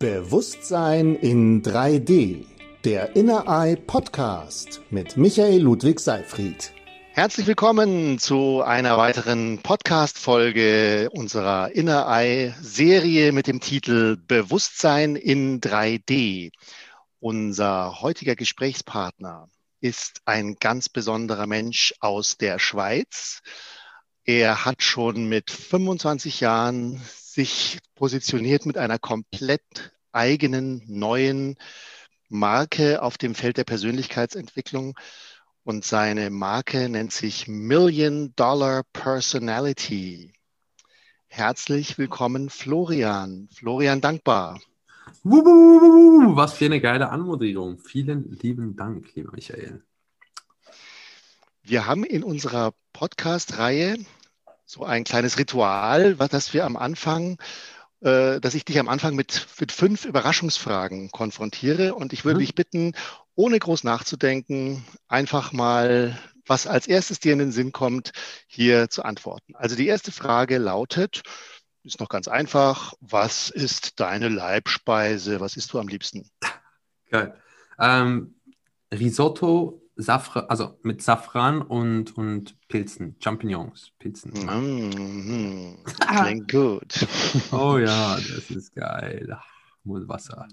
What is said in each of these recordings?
Bewusstsein in 3D, der Inner Eye Podcast mit Michael Ludwig Seifried. Herzlich willkommen zu einer weiteren Podcast-Folge unserer Inner Eye Serie mit dem Titel Bewusstsein in 3D. Unser heutiger Gesprächspartner ist ein ganz besonderer Mensch aus der Schweiz. Er hat schon mit 25 Jahren sich positioniert mit einer komplett eigenen neuen Marke auf dem Feld der Persönlichkeitsentwicklung. Und seine Marke nennt sich Million Dollar Personality. Herzlich willkommen, Florian. Florian Dankbar. Was für eine geile Anmoderierung. Vielen lieben Dank, lieber Michael. Wir haben in unserer Podcast-Reihe so ein kleines Ritual, das wir am Anfang, äh, dass ich dich am Anfang mit, mit fünf Überraschungsfragen konfrontiere. Und ich würde mhm. dich bitten, ohne groß nachzudenken, einfach mal, was als erstes dir in den Sinn kommt, hier zu antworten. Also die erste Frage lautet, ist noch ganz einfach, was ist deine Leibspeise? Was isst du am liebsten? Geil. Ähm, Risotto Safran, also mit Safran und, und Pilzen, Champignons, Pilzen. Mm, klingt gut. oh ja, das ist geil. Muss Wasser.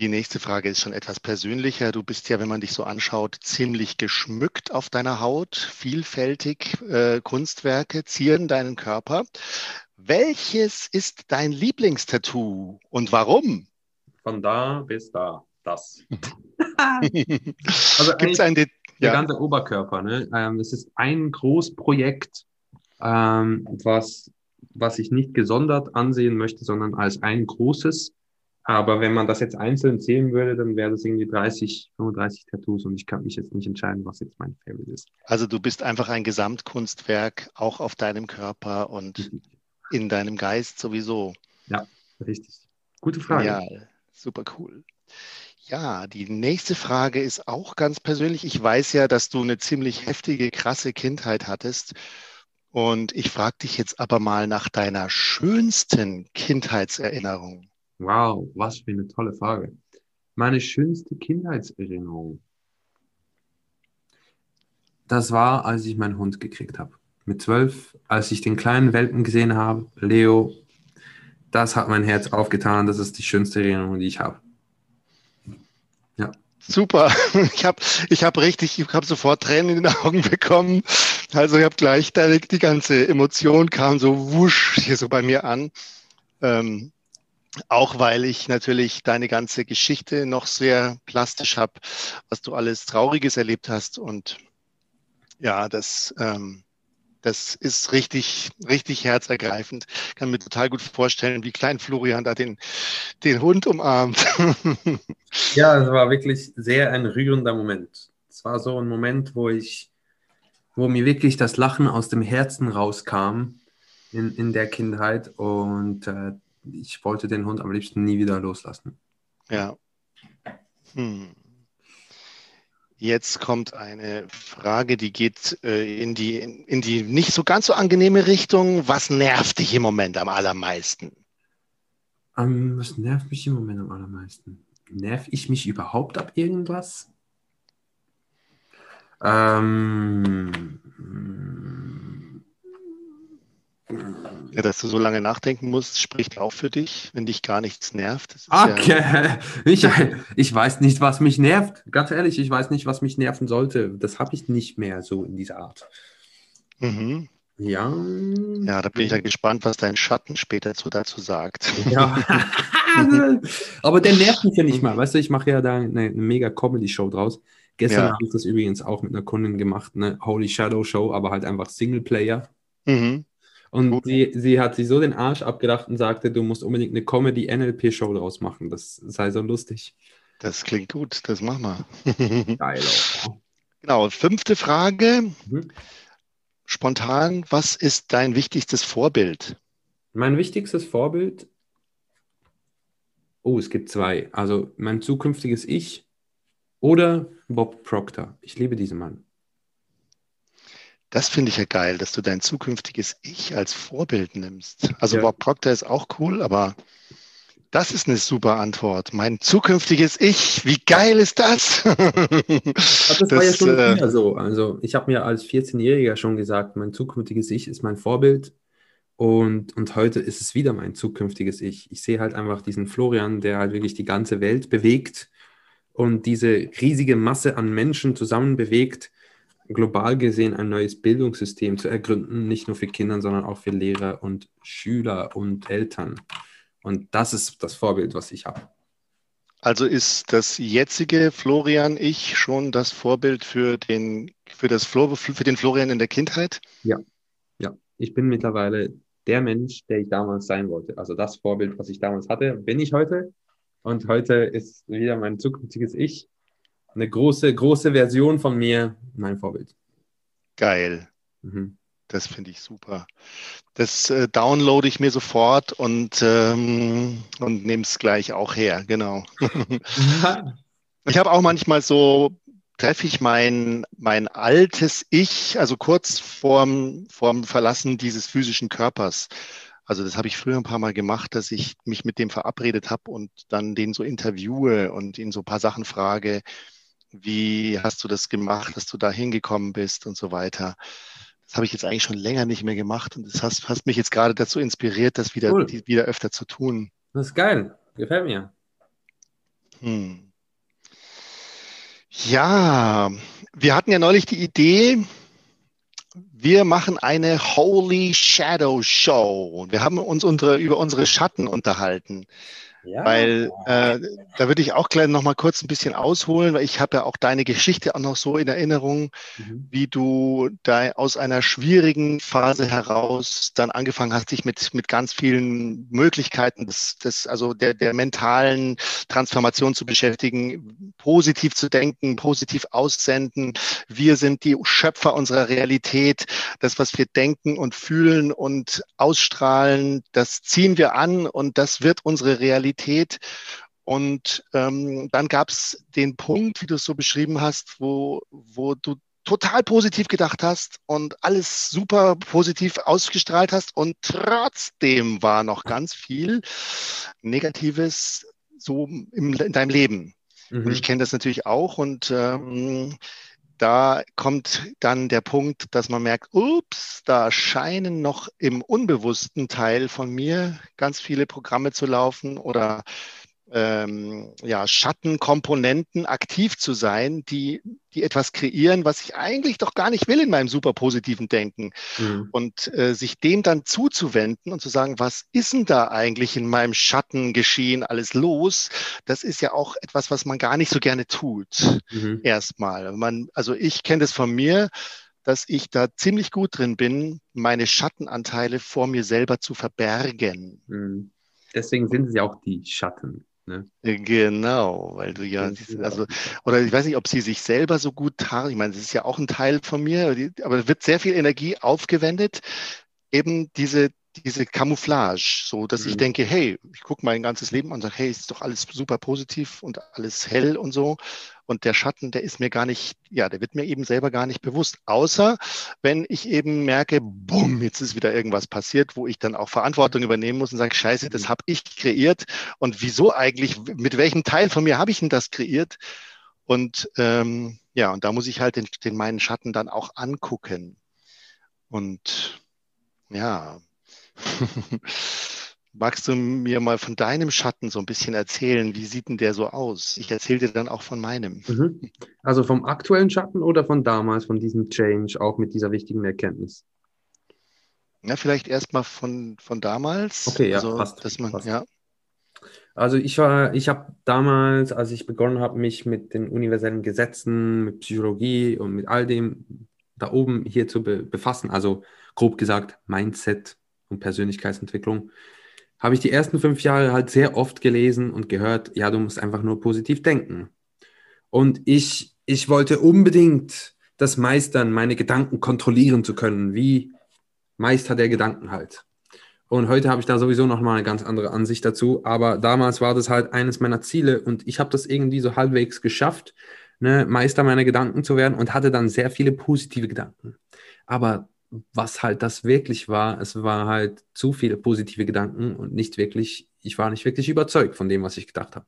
Die nächste Frage ist schon etwas persönlicher. Du bist ja, wenn man dich so anschaut, ziemlich geschmückt auf deiner Haut. Vielfältig äh, Kunstwerke zieren deinen Körper. Welches ist dein Lieblingstattoo und warum? Von da bis da, das. also Gibt's ein der ja. ganze Oberkörper. Ne? Ähm, das ist ein Großprojekt, ähm, was, was ich nicht gesondert ansehen möchte, sondern als ein großes. Aber wenn man das jetzt einzeln zählen würde, dann wäre das irgendwie 30, 35 Tattoos und ich kann mich jetzt nicht entscheiden, was jetzt mein Favorite ist. Also du bist einfach ein Gesamtkunstwerk, auch auf deinem Körper und mhm. in deinem Geist sowieso. Ja, richtig. Gute Frage. Ja, super cool. Ja, die nächste Frage ist auch ganz persönlich. Ich weiß ja, dass du eine ziemlich heftige, krasse Kindheit hattest. Und ich frage dich jetzt aber mal nach deiner schönsten Kindheitserinnerung. Wow, was für eine tolle Frage. Meine schönste Kindheitserinnerung. Das war, als ich meinen Hund gekriegt habe. Mit zwölf, als ich den kleinen Welpen gesehen habe, Leo, das hat mein Herz aufgetan. Das ist die schönste Erinnerung, die ich habe. Super. Ich habe ich hab richtig, ich habe sofort Tränen in den Augen bekommen. Also ich habe gleich da die ganze Emotion kam so wusch hier so bei mir an. Ähm, auch weil ich natürlich deine ganze Geschichte noch sehr plastisch habe, was du alles Trauriges erlebt hast. Und ja, das, ähm, das ist richtig, richtig herzergreifend. Ich kann mir total gut vorstellen, wie klein Florian da den, den Hund umarmt. Ja, es war wirklich sehr ein rührender Moment. Es war so ein Moment, wo ich, wo mir wirklich das Lachen aus dem Herzen rauskam in, in der Kindheit und äh, ich wollte den Hund am liebsten nie wieder loslassen. Ja. Hm. Jetzt kommt eine Frage, die geht äh, in, die, in die nicht so ganz so angenehme Richtung. Was nervt dich im Moment am allermeisten? Um, ähm, was nervt mich im Moment am allermeisten? Nerv ich mich überhaupt ab irgendwas? Ähm, ja, dass du so lange nachdenken musst, spricht auch für dich, wenn dich gar nichts nervt. Okay, ja ich, ich weiß nicht, was mich nervt. Ganz ehrlich, ich weiß nicht, was mich nerven sollte. Das habe ich nicht mehr so in dieser Art. Mhm. Ja. Ja, da bin ich ja gespannt, was dein Schatten später dazu sagt. Ja. Aber der nervt mich ja nicht mal. Weißt du, ich mache ja da eine, eine mega Comedy-Show draus. Gestern ja. habe ich das übrigens auch mit einer Kundin gemacht, eine Holy Shadow Show, aber halt einfach Singleplayer. Mhm. Und sie, sie hat sich so den Arsch abgedacht und sagte, du musst unbedingt eine Comedy-NLP-Show draus machen. Das sei so lustig. Das klingt gut, das machen wir. Geil. Genau, fünfte Frage. Mhm. Spontan, was ist dein wichtigstes Vorbild? Mein wichtigstes Vorbild? Oh, es gibt zwei. Also mein zukünftiges Ich oder Bob Proctor. Ich liebe diesen Mann. Das finde ich ja geil, dass du dein zukünftiges Ich als Vorbild nimmst. Also ja. Bob Proctor ist auch cool, aber Das ist eine super Antwort. Mein zukünftiges Ich, wie geil ist das? das, das war ja schon äh, so. Also ich habe mir als 14-Jähriger schon gesagt, mein zukünftiges Ich ist mein Vorbild. Und, und heute ist es wieder mein zukünftiges Ich. Ich sehe halt einfach diesen Florian, der halt wirklich die ganze Welt bewegt und diese riesige Masse an Menschen zusammen bewegt, global gesehen ein neues Bildungssystem zu ergründen, nicht nur für Kinder, sondern auch für Lehrer und Schüler und Eltern. Und das ist das Vorbild, was ich habe. Also ist das jetzige Florian ich schon das Vorbild für den, für das Flo, für den Florian in der Kindheit? Ja, ja. Ich bin mittlerweile der Mensch, der ich damals sein wollte. Also das Vorbild, was ich damals hatte, bin ich heute. Und heute ist wieder mein zukünftiges Ich. Eine große, große Version von mir, mein Vorbild. Geil. Mhm. Das finde ich super. Das äh, downloade ich mir sofort und, ähm, und nehme es gleich auch her, genau. ich habe auch manchmal so, treffe ich mein, mein altes Ich, also kurz vorm, vorm Verlassen dieses physischen Körpers. Also das habe ich früher ein paar Mal gemacht, dass ich mich mit dem verabredet habe und dann den so interviewe und ihn so ein paar Sachen frage, wie hast du das gemacht, dass du da hingekommen bist und so weiter. Das habe ich jetzt eigentlich schon länger nicht mehr gemacht und das hast, hast mich jetzt gerade dazu inspiriert, das wieder, cool. wieder öfter zu tun. Das ist geil. Gefällt mir. Hm. Ja, wir hatten ja neulich die Idee, wir machen eine Holy Shadow Show. Wir haben uns unsere, über unsere Schatten unterhalten. Ja. Weil äh, da würde ich auch gleich noch mal kurz ein bisschen ausholen, weil ich habe ja auch deine Geschichte auch noch so in Erinnerung, mhm. wie du da aus einer schwierigen Phase heraus dann angefangen hast, dich mit, mit ganz vielen Möglichkeiten des, des also der, der mentalen Transformation zu beschäftigen, positiv zu denken, positiv aussenden. Wir sind die Schöpfer unserer Realität. Das, was wir denken und fühlen und ausstrahlen, das ziehen wir an und das wird unsere Realität Realität. Und ähm, dann gab es den Punkt, wie du es so beschrieben hast, wo, wo du total positiv gedacht hast und alles super positiv ausgestrahlt hast und trotzdem war noch ganz viel Negatives so im, in deinem Leben. Mhm. Und ich kenne das natürlich auch und ähm, da kommt dann der Punkt, dass man merkt, ups, da scheinen noch im unbewussten Teil von mir ganz viele Programme zu laufen oder ähm, ja, Schattenkomponenten aktiv zu sein, die, die etwas kreieren, was ich eigentlich doch gar nicht will in meinem super positiven Denken. Mhm. Und äh, sich dem dann zuzuwenden und zu sagen, was ist denn da eigentlich in meinem Schatten geschehen, alles los? Das ist ja auch etwas, was man gar nicht so gerne tut. Mhm. Erstmal. Man, also ich kenne das von mir dass ich da ziemlich gut drin bin, meine Schattenanteile vor mir selber zu verbergen. Mhm. Deswegen sind sie auch die Schatten. Ne? Genau, weil du ja, also, oder ich weiß nicht, ob sie sich selber so gut tarnt. Ich meine, das ist ja auch ein Teil von mir, aber es wird sehr viel Energie aufgewendet, eben diese diese Camouflage, so dass mhm. ich denke, hey, ich gucke mein ganzes Leben an und sage, hey, ist doch alles super positiv und alles hell und so. Und der Schatten, der ist mir gar nicht, ja, der wird mir eben selber gar nicht bewusst. Außer wenn ich eben merke, bumm, jetzt ist wieder irgendwas passiert, wo ich dann auch Verantwortung übernehmen muss und sage, scheiße, das habe ich kreiert. Und wieso eigentlich, mit welchem Teil von mir habe ich denn das kreiert? Und ähm, ja, und da muss ich halt den, den meinen Schatten dann auch angucken. Und ja, Magst du mir mal von deinem Schatten so ein bisschen erzählen? Wie sieht denn der so aus? Ich erzähle dir dann auch von meinem. Mhm. Also vom aktuellen Schatten oder von damals, von diesem Change, auch mit dieser wichtigen Erkenntnis? Ja, vielleicht erstmal von, von damals. Okay, ja, also, passt, dass man, passt. Ja. Also ich war, ich habe damals, als ich begonnen habe, mich mit den universellen Gesetzen, mit Psychologie und mit all dem da oben hier zu be befassen, also grob gesagt Mindset, und Persönlichkeitsentwicklung, habe ich die ersten fünf Jahre halt sehr oft gelesen und gehört, ja, du musst einfach nur positiv denken. Und ich, ich wollte unbedingt das meistern, meine Gedanken kontrollieren zu können, wie Meister der Gedanken halt. Und heute habe ich da sowieso nochmal eine ganz andere Ansicht dazu. Aber damals war das halt eines meiner Ziele und ich habe das irgendwie so halbwegs geschafft, ne, Meister meiner Gedanken zu werden und hatte dann sehr viele positive Gedanken. Aber was halt das wirklich war, es war halt zu viele positive Gedanken und nicht wirklich ich war nicht wirklich überzeugt von dem, was ich gedacht habe.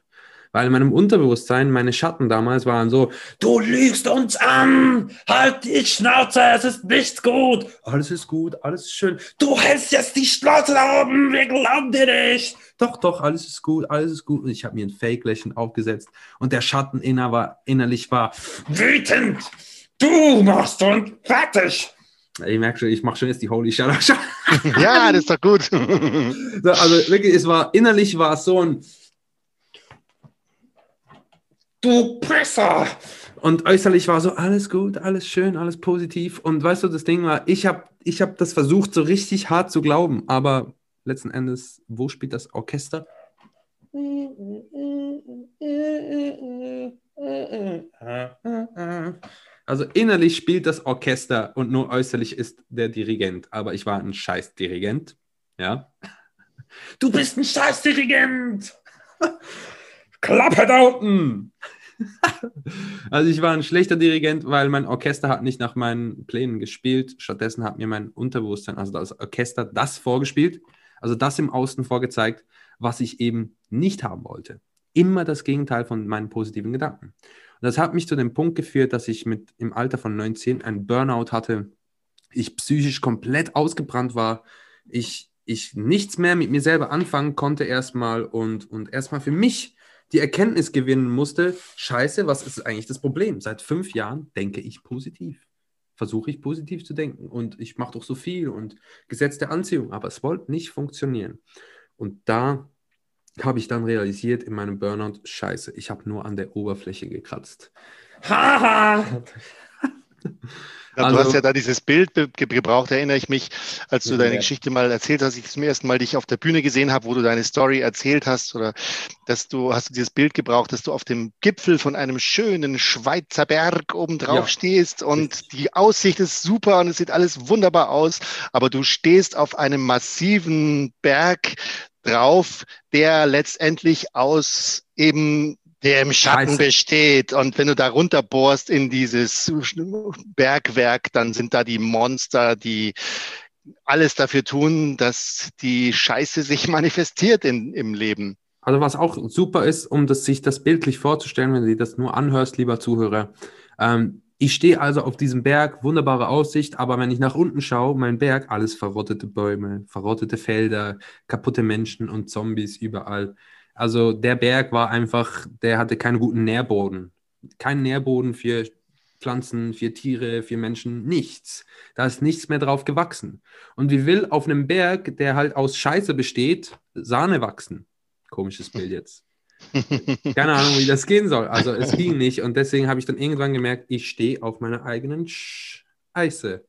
Weil in meinem Unterbewusstsein, meine Schatten damals waren so, du lügst uns an, halt die Schnauze, es ist nichts gut. Alles ist gut, alles ist schön. Du hältst jetzt die Schnauze da oben, wir glauben dir nicht. Doch, doch, alles ist gut, alles ist gut. Und ich habe mir ein Fake-Lächeln aufgesetzt und der Schatten inner war, innerlich war wütend. Du machst uns fertig. Ich merke schon, ich mache schon jetzt die Holy Shadow. ja, das ist doch gut. also wirklich, es war innerlich war es so ein du Pisser! Und äußerlich war so alles gut, alles schön, alles positiv. Und weißt du, das Ding war, ich habe ich hab das versucht, so richtig hart zu glauben, aber letzten Endes, wo spielt das Orchester? Also innerlich spielt das Orchester und nur äußerlich ist der Dirigent. Aber ich war ein Scheißdirigent. Ja. Du bist ein Scheißdirigent! Klappe da unten! also ich war ein schlechter Dirigent, weil mein Orchester hat nicht nach meinen Plänen gespielt. Stattdessen hat mir mein Unterbewusstsein, also das Orchester, das vorgespielt, also das im Außen vorgezeigt, was ich eben nicht haben wollte. Immer das Gegenteil von meinen positiven Gedanken. Und das hat mich zu dem Punkt geführt, dass ich mit im Alter von 19 ein Burnout hatte, ich psychisch komplett ausgebrannt war, ich, ich nichts mehr mit mir selber anfangen konnte erstmal und, und erstmal für mich die Erkenntnis gewinnen musste, scheiße, was ist eigentlich das Problem? Seit fünf Jahren denke ich positiv. Versuche ich positiv zu denken und ich mache doch so viel und Gesetz der Anziehung, aber es wollte nicht funktionieren. Und da habe ich dann realisiert in meinem Burnout, scheiße, ich habe nur an der Oberfläche gekratzt. Haha! Ja, also, du hast ja da dieses Bild gebraucht, erinnere ich mich, als du deine ja. Geschichte mal erzählt hast, ich zum ersten Mal dich auf der Bühne gesehen habe, wo du deine Story erzählt hast, oder dass du, hast du dieses Bild gebraucht, dass du auf dem Gipfel von einem schönen Schweizer Berg oben drauf ja. stehst und die Aussicht ist super und es sieht alles wunderbar aus, aber du stehst auf einem massiven Berg drauf, der letztendlich aus eben der im Schatten Scheiße. besteht. Und wenn du da runterbohrst in dieses Bergwerk, dann sind da die Monster, die alles dafür tun, dass die Scheiße sich manifestiert in, im Leben. Also was auch super ist, um das, sich das bildlich vorzustellen, wenn du das nur anhörst, lieber Zuhörer. Ähm, ich stehe also auf diesem Berg, wunderbare Aussicht, aber wenn ich nach unten schaue, mein Berg, alles verrottete Bäume, verrottete Felder, kaputte Menschen und Zombies überall. Also der Berg war einfach, der hatte keinen guten Nährboden. Kein Nährboden für Pflanzen, für Tiere, für Menschen, nichts. Da ist nichts mehr drauf gewachsen. Und wie will auf einem Berg, der halt aus Scheiße besteht, Sahne wachsen? Komisches Bild jetzt. Keine Ahnung, wie das gehen soll. Also es ging nicht. Und deswegen habe ich dann irgendwann gemerkt, ich stehe auf meiner eigenen Scheiße.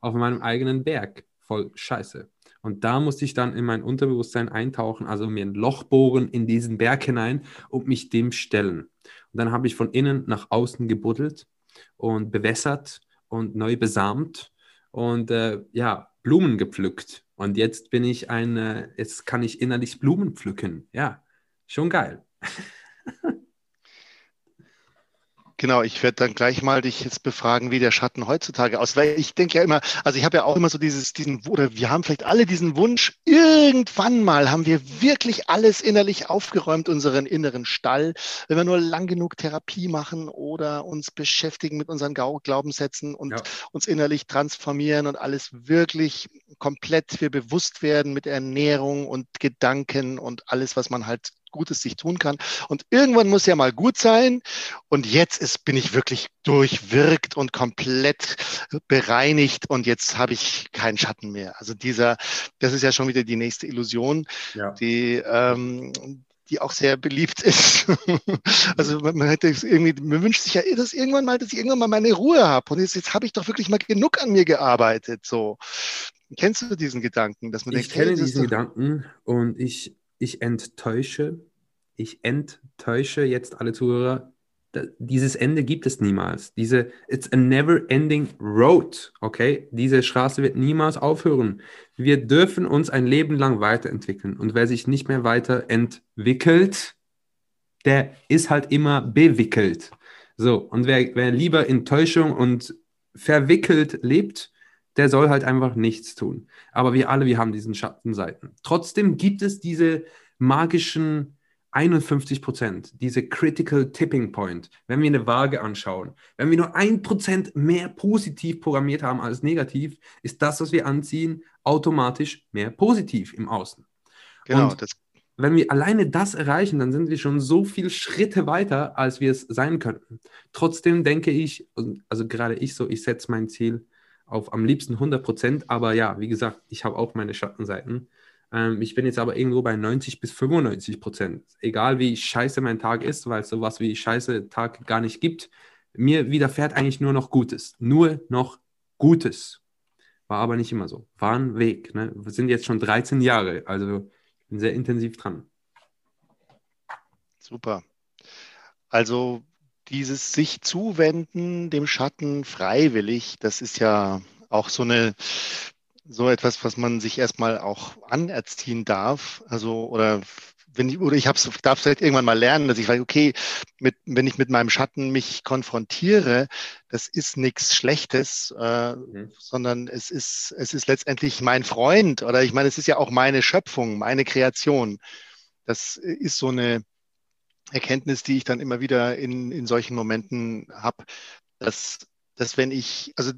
Auf meinem eigenen Berg voll Scheiße. Und da musste ich dann in mein Unterbewusstsein eintauchen, also mir ein Loch bohren in diesen Berg hinein und mich dem stellen. Und dann habe ich von innen nach außen gebuddelt und bewässert und neu besamt und äh, ja, Blumen gepflückt. Und jetzt bin ich ein, jetzt kann ich innerlich Blumen pflücken. Ja, schon geil. Genau, ich werde dann gleich mal dich jetzt befragen, wie der Schatten heutzutage aussieht. Weil ich denke ja immer, also ich habe ja auch immer so dieses, diesen, oder wir haben vielleicht alle diesen Wunsch, irgendwann mal haben wir wirklich alles innerlich aufgeräumt, unseren inneren Stall, wenn wir nur lang genug Therapie machen oder uns beschäftigen mit unseren Glaubenssätzen und ja. uns innerlich transformieren und alles wirklich komplett wir bewusst werden mit Ernährung und Gedanken und alles, was man halt Gutes sich tun kann. Und irgendwann muss ja mal gut sein. Und jetzt ist, bin ich wirklich durchwirkt und komplett bereinigt und jetzt habe ich keinen Schatten mehr. Also dieser, das ist ja schon wieder die nächste Illusion, ja. die, ähm, die auch sehr beliebt ist. also man, man hätte irgendwie, man wünscht sich ja, dass irgendwann mal, dass ich irgendwann mal meine Ruhe habe. Und jetzt, jetzt habe ich doch wirklich mal genug an mir gearbeitet. So. Kennst du diesen Gedanken, dass man ich denkt, kenne hey, diesen Gedanken und ich ich enttäusche, ich enttäusche jetzt alle Zuhörer, dieses Ende gibt es niemals. Diese, it's a never ending road, okay? Diese Straße wird niemals aufhören. Wir dürfen uns ein Leben lang weiterentwickeln. Und wer sich nicht mehr weiterentwickelt, der ist halt immer bewickelt. So, und wer, wer lieber in Täuschung und verwickelt lebt, der soll halt einfach nichts tun. Aber wir alle, wir haben diesen Schattenseiten. Trotzdem gibt es diese magischen 51 Prozent, diese Critical Tipping Point, wenn wir eine Waage anschauen, wenn wir nur ein Prozent mehr positiv programmiert haben als negativ, ist das, was wir anziehen, automatisch mehr positiv im Außen. Genau, Und wenn wir alleine das erreichen, dann sind wir schon so viele Schritte weiter, als wir es sein könnten. Trotzdem denke ich, also gerade ich so, ich setze mein Ziel auf am liebsten 100 Prozent, aber ja, wie gesagt, ich habe auch meine Schattenseiten. Ähm, ich bin jetzt aber irgendwo bei 90 bis 95 Prozent. Egal wie scheiße mein Tag ist, weil es sowas wie scheiße Tag gar nicht gibt, mir widerfährt eigentlich nur noch Gutes. Nur noch Gutes. War aber nicht immer so. War ein Weg. Ne? Wir sind jetzt schon 13 Jahre, also bin sehr intensiv dran. Super. Also dieses sich zuwenden dem Schatten freiwillig, das ist ja auch so eine so etwas, was man sich erstmal auch anerziehen darf. Also oder wenn ich, oder ich hab's, darf vielleicht irgendwann mal lernen, dass ich weiß, okay, mit, wenn ich mit meinem Schatten mich konfrontiere, das ist nichts Schlechtes, äh, mhm. sondern es ist, es ist letztendlich mein Freund oder ich meine, es ist ja auch meine Schöpfung, meine Kreation. Das ist so eine Erkenntnis, die ich dann immer wieder in, in solchen Momenten habe, dass, dass wenn ich, also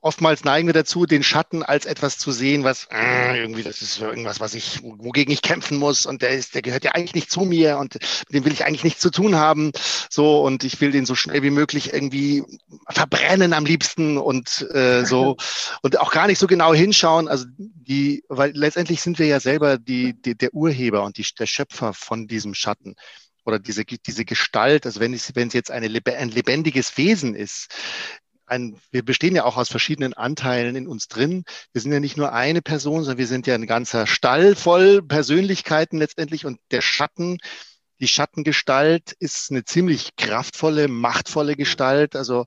oftmals neigen wir dazu, den Schatten als etwas zu sehen, was äh, irgendwie, das ist irgendwas, was ich, wogegen ich kämpfen muss und der ist, der gehört ja eigentlich nicht zu mir und mit dem will ich eigentlich nichts zu tun haben. So und ich will den so schnell wie möglich irgendwie verbrennen am liebsten und äh, so und auch gar nicht so genau hinschauen. Also die, weil letztendlich sind wir ja selber die, die der Urheber und die, der Schöpfer von diesem Schatten oder diese, diese Gestalt, also wenn es, wenn es jetzt eine, ein lebendiges Wesen ist, ein, wir bestehen ja auch aus verschiedenen Anteilen in uns drin. Wir sind ja nicht nur eine Person, sondern wir sind ja ein ganzer Stall voll Persönlichkeiten letztendlich und der Schatten, die Schattengestalt ist eine ziemlich kraftvolle, machtvolle Gestalt. Also,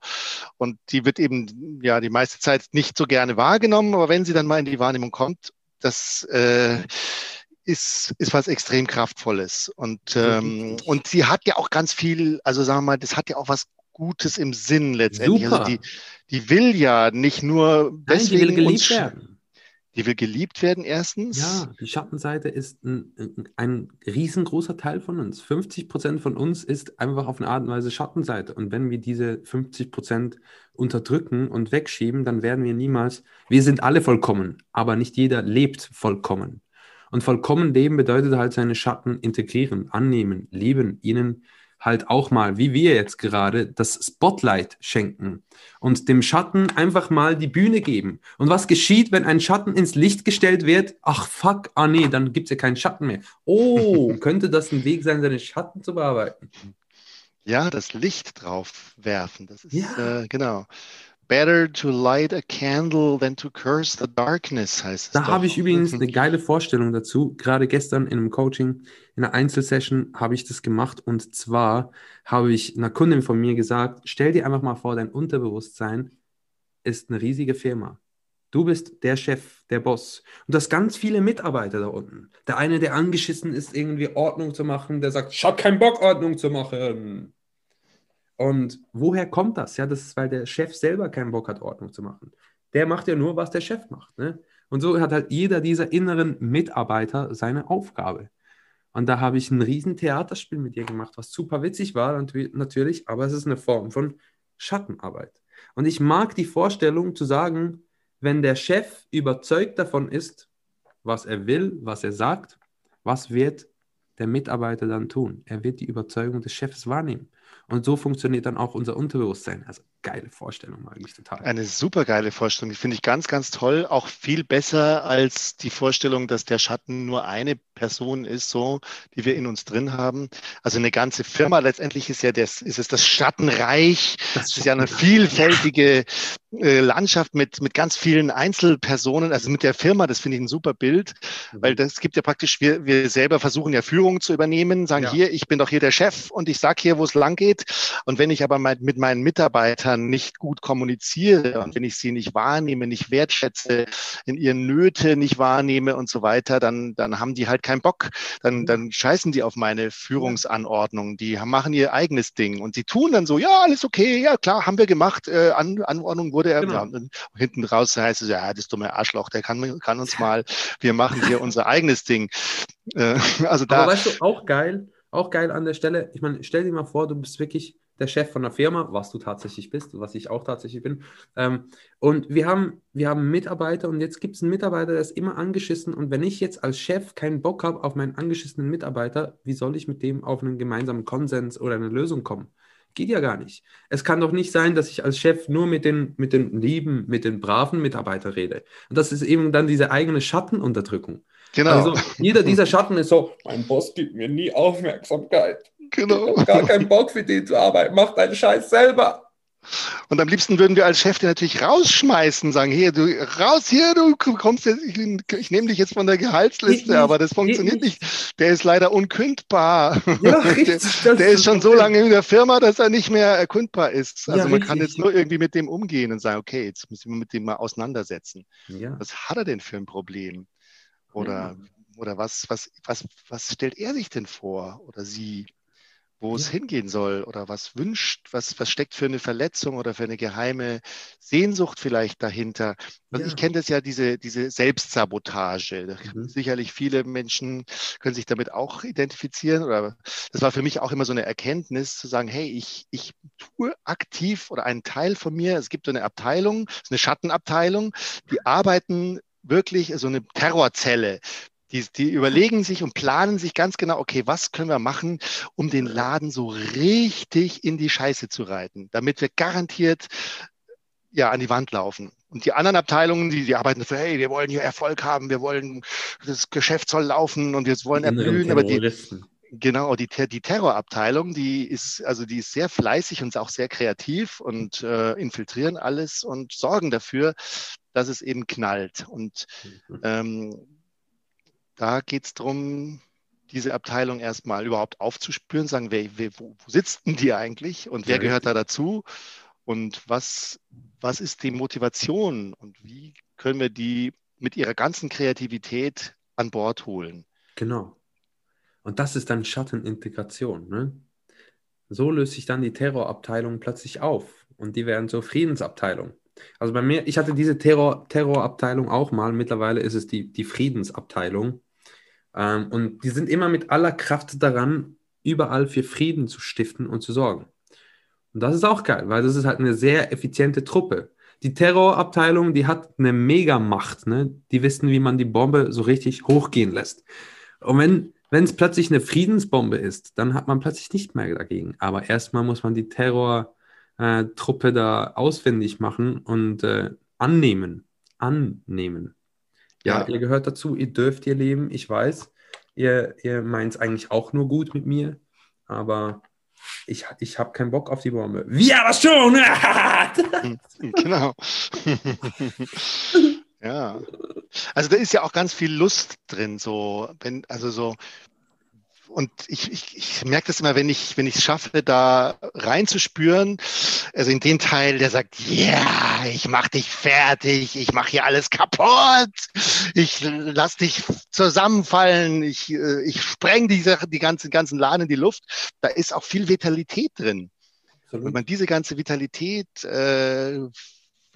und die wird eben ja die meiste Zeit nicht so gerne wahrgenommen, aber wenn sie dann mal in die Wahrnehmung kommt, das äh, ist, ist was extrem Kraftvolles. Und, ähm, und sie hat ja auch ganz viel, also sagen wir mal, das hat ja auch was Gutes im Sinn letztendlich. Also Super. Also die, die will ja nicht nur deswegen Nein, die will geliebt werden. Die will geliebt werden erstens. Ja, die Schattenseite ist ein, ein riesengroßer Teil von uns. 50 Prozent von uns ist einfach auf eine Art und Weise Schattenseite. Und wenn wir diese 50 Prozent unterdrücken und wegschieben, dann werden wir niemals, wir sind alle vollkommen, aber nicht jeder lebt vollkommen. Und vollkommen leben bedeutet halt seine Schatten integrieren, annehmen, lieben, ihnen halt auch mal, wie wir jetzt gerade, das Spotlight schenken und dem Schatten einfach mal die Bühne geben. Und was geschieht, wenn ein Schatten ins Licht gestellt wird? Ach fuck, ah nee, dann gibt es ja keinen Schatten mehr. Oh, könnte das ein Weg sein, seine Schatten zu bearbeiten? Ja, das Licht drauf werfen. Das ist ja. äh, genau. Better to light a candle than to curse the darkness, heißt es. Da habe ich übrigens eine geile Vorstellung dazu. Gerade gestern in einem Coaching, in einer Einzelsession habe ich das gemacht. Und zwar habe ich einer Kundin von mir gesagt: Stell dir einfach mal vor, dein Unterbewusstsein ist eine riesige Firma. Du bist der Chef, der Boss. Und du hast ganz viele Mitarbeiter da unten. Der eine, der angeschissen ist, irgendwie Ordnung zu machen, der sagt: Ich habe keinen Bock, Ordnung zu machen. Und woher kommt das? Ja, das ist, weil der Chef selber keinen Bock hat, Ordnung zu machen. Der macht ja nur, was der Chef macht. Ne? Und so hat halt jeder dieser inneren Mitarbeiter seine Aufgabe. Und da habe ich ein riesen Theaterspiel mit ihr gemacht, was super witzig war natürlich, aber es ist eine Form von Schattenarbeit. Und ich mag die Vorstellung zu sagen, wenn der Chef überzeugt davon ist, was er will, was er sagt, was wird der Mitarbeiter dann tun? Er wird die Überzeugung des Chefs wahrnehmen. Und so funktioniert dann auch unser Unterbewusstsein. Also geile Vorstellung eigentlich total. Eine super geile Vorstellung. Die finde ich ganz, ganz toll. Auch viel besser als die Vorstellung, dass der Schatten nur eine Person ist, so, die wir in uns drin haben. Also eine ganze Firma letztendlich ist ja das, ist es das Schattenreich. Das ist ja eine vielfältige Landschaft mit, mit ganz vielen Einzelpersonen. Also mit der Firma, das finde ich ein super Bild, mhm. weil das gibt ja praktisch, wir, wir selber versuchen ja Führung zu übernehmen, sagen ja. hier, ich bin doch hier der Chef und ich sag hier, wo es lang geht. Und wenn ich aber mit meinen Mitarbeitern nicht gut kommuniziere und wenn ich sie nicht wahrnehme, nicht wertschätze, in ihren Nöte nicht wahrnehme und so weiter, dann, dann haben die halt keinen Bock. Dann, mhm. dann scheißen die auf meine Führungsanordnung. Die machen ihr eigenes Ding und sie tun dann so, ja, alles okay, ja klar, haben wir gemacht, äh, An Anordnung wurde er. Genau. Und hinten raus heißt es, ja, das dumme Arschloch, der kann, kann uns mal, wir machen hier unser eigenes Ding. Äh, also da. Aber weißt du, auch geil, auch geil an der Stelle, ich meine, stell dir mal vor, du bist wirklich der Chef von der Firma, was du tatsächlich bist, was ich auch tatsächlich bin. Ähm, und wir haben, wir haben Mitarbeiter und jetzt gibt es einen Mitarbeiter, der ist immer angeschissen. Und wenn ich jetzt als Chef keinen Bock habe auf meinen angeschissenen Mitarbeiter, wie soll ich mit dem auf einen gemeinsamen Konsens oder eine Lösung kommen? Geht ja gar nicht. Es kann doch nicht sein, dass ich als Chef nur mit den, mit den lieben, mit den braven Mitarbeitern rede. Und das ist eben dann diese eigene Schattenunterdrückung. Genau. Also jeder dieser Schatten ist so, mein Boss gibt mir nie Aufmerksamkeit. Genau. Ich habe gar keinen Bock für den zu arbeiten. Mach deinen Scheiß selber. Und am liebsten würden wir als Chef den natürlich rausschmeißen, sagen, hier, du, raus hier, du kommst jetzt, ich, ich nehme dich jetzt von der Gehaltsliste, aber das funktioniert nicht. Der ist leider unkündbar. Ja, richtig, der, der ist schon so lange in der Firma, dass er nicht mehr erkündbar ist. Also ja, man kann jetzt nur irgendwie mit dem umgehen und sagen, okay, jetzt müssen wir mit dem mal auseinandersetzen. Ja. Was hat er denn für ein Problem? Oder, oder was, was, was, was stellt er sich denn vor oder sie? Wo es hingehen soll oder was wünscht, was, was steckt für eine Verletzung oder für eine geheime Sehnsucht vielleicht dahinter. Also ja. ich kenne das ja, diese, diese Selbstsabotage. Mhm. Sicherlich viele Menschen können sich damit auch identifizieren oder das war für mich auch immer so eine Erkenntnis zu sagen, hey, ich, ich tue aktiv oder einen Teil von mir, es gibt so eine Abteilung, eine Schattenabteilung, die arbeiten wirklich so eine Terrorzelle. Die, die überlegen sich und planen sich ganz genau, okay, was können wir machen, um den Laden so richtig in die Scheiße zu reiten, damit wir garantiert ja an die Wand laufen. Und die anderen Abteilungen, die, die arbeiten für, hey, wir wollen hier Erfolg haben, wir wollen, das Geschäft soll laufen und wir wollen erblühen, aber die, Genau, die, die Terrorabteilung, die ist, also die ist sehr fleißig und auch sehr kreativ und äh, infiltrieren alles und sorgen dafür, dass es eben knallt. Und mhm. ähm, da geht es darum, diese Abteilung erstmal überhaupt aufzuspüren, sagen, wer, wer, wo, sitzt denn die eigentlich und wer ja, gehört da dazu und was, was ist die Motivation und wie können wir die mit ihrer ganzen Kreativität an Bord holen. Genau. Und das ist dann Schattenintegration. Ne? So löst sich dann die Terrorabteilung plötzlich auf und die werden zur Friedensabteilung. Also bei mir, ich hatte diese Terror, Terrorabteilung auch mal, mittlerweile ist es die, die Friedensabteilung. Ähm, und die sind immer mit aller Kraft daran, überall für Frieden zu stiften und zu sorgen. Und das ist auch geil, weil das ist halt eine sehr effiziente Truppe. Die Terrorabteilung, die hat eine Megamacht. Ne? Die wissen, wie man die Bombe so richtig hochgehen lässt. Und wenn wenn es plötzlich eine Friedensbombe ist, dann hat man plötzlich nicht mehr dagegen. Aber erstmal muss man die Terrortruppe da auswendig machen und äh, annehmen. Annehmen. Ja, ja, ihr gehört dazu, ihr dürft ihr leben, ich weiß. Ihr, ihr meint es eigentlich auch nur gut mit mir, aber ich, ich habe keinen Bock auf die Bombe. Wie aber schon! genau. ja. Also da ist ja auch ganz viel Lust drin, so, wenn, also so, und ich, ich, ich merke das immer, wenn ich wenn ich es schaffe, da reinzuspüren, also in den Teil, der sagt, ja, yeah, ich mach dich fertig, ich mache hier alles kaputt, ich lass dich zusammenfallen, ich, äh, ich spreng diese, die ganzen, ganzen Laden in die Luft, da ist auch viel Vitalität drin. Absolut. Wenn man diese ganze Vitalität äh,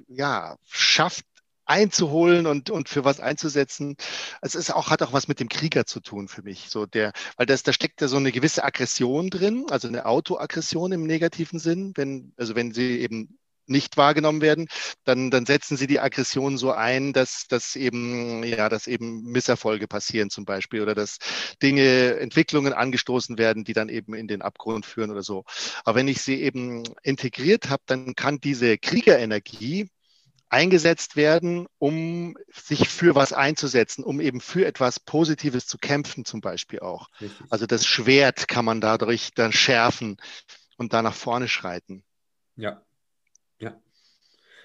ja, schafft, einzuholen und, und für was einzusetzen. Es ist auch, hat auch was mit dem Krieger zu tun für mich. So der, weil das, da steckt ja so eine gewisse Aggression drin, also eine Autoaggression im negativen Sinn, wenn, also wenn sie eben nicht wahrgenommen werden, dann, dann setzen sie die Aggression so ein, dass, dass eben, ja, dass eben Misserfolge passieren zum Beispiel oder dass Dinge, Entwicklungen angestoßen werden, die dann eben in den Abgrund führen oder so. Aber wenn ich sie eben integriert habe, dann kann diese Kriegerenergie eingesetzt werden, um sich für was einzusetzen, um eben für etwas Positives zu kämpfen, zum Beispiel auch. Richtig. Also das Schwert kann man dadurch dann schärfen und da nach vorne schreiten. Ja, ja.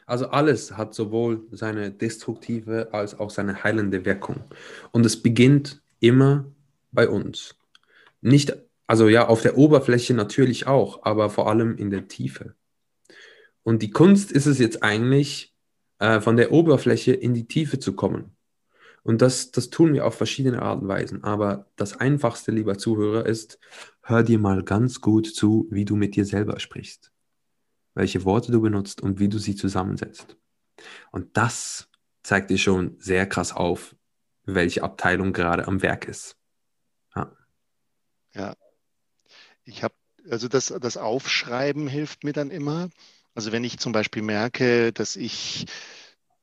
Also alles hat sowohl seine destruktive als auch seine heilende Wirkung. Und es beginnt immer bei uns. Nicht, also ja, auf der Oberfläche natürlich auch, aber vor allem in der Tiefe. Und die Kunst ist es jetzt eigentlich, äh, von der Oberfläche in die Tiefe zu kommen. Und das, das tun wir auf verschiedene Arten und Weisen. Aber das Einfachste, lieber Zuhörer, ist, hör dir mal ganz gut zu, wie du mit dir selber sprichst. welche Worte du benutzt und wie du sie zusammensetzt. Und das zeigt dir schon sehr krass auf, welche Abteilung gerade am Werk ist. Ja. Ja. Ich habe, also das, das Aufschreiben hilft mir dann immer. Also wenn ich zum Beispiel merke, dass ich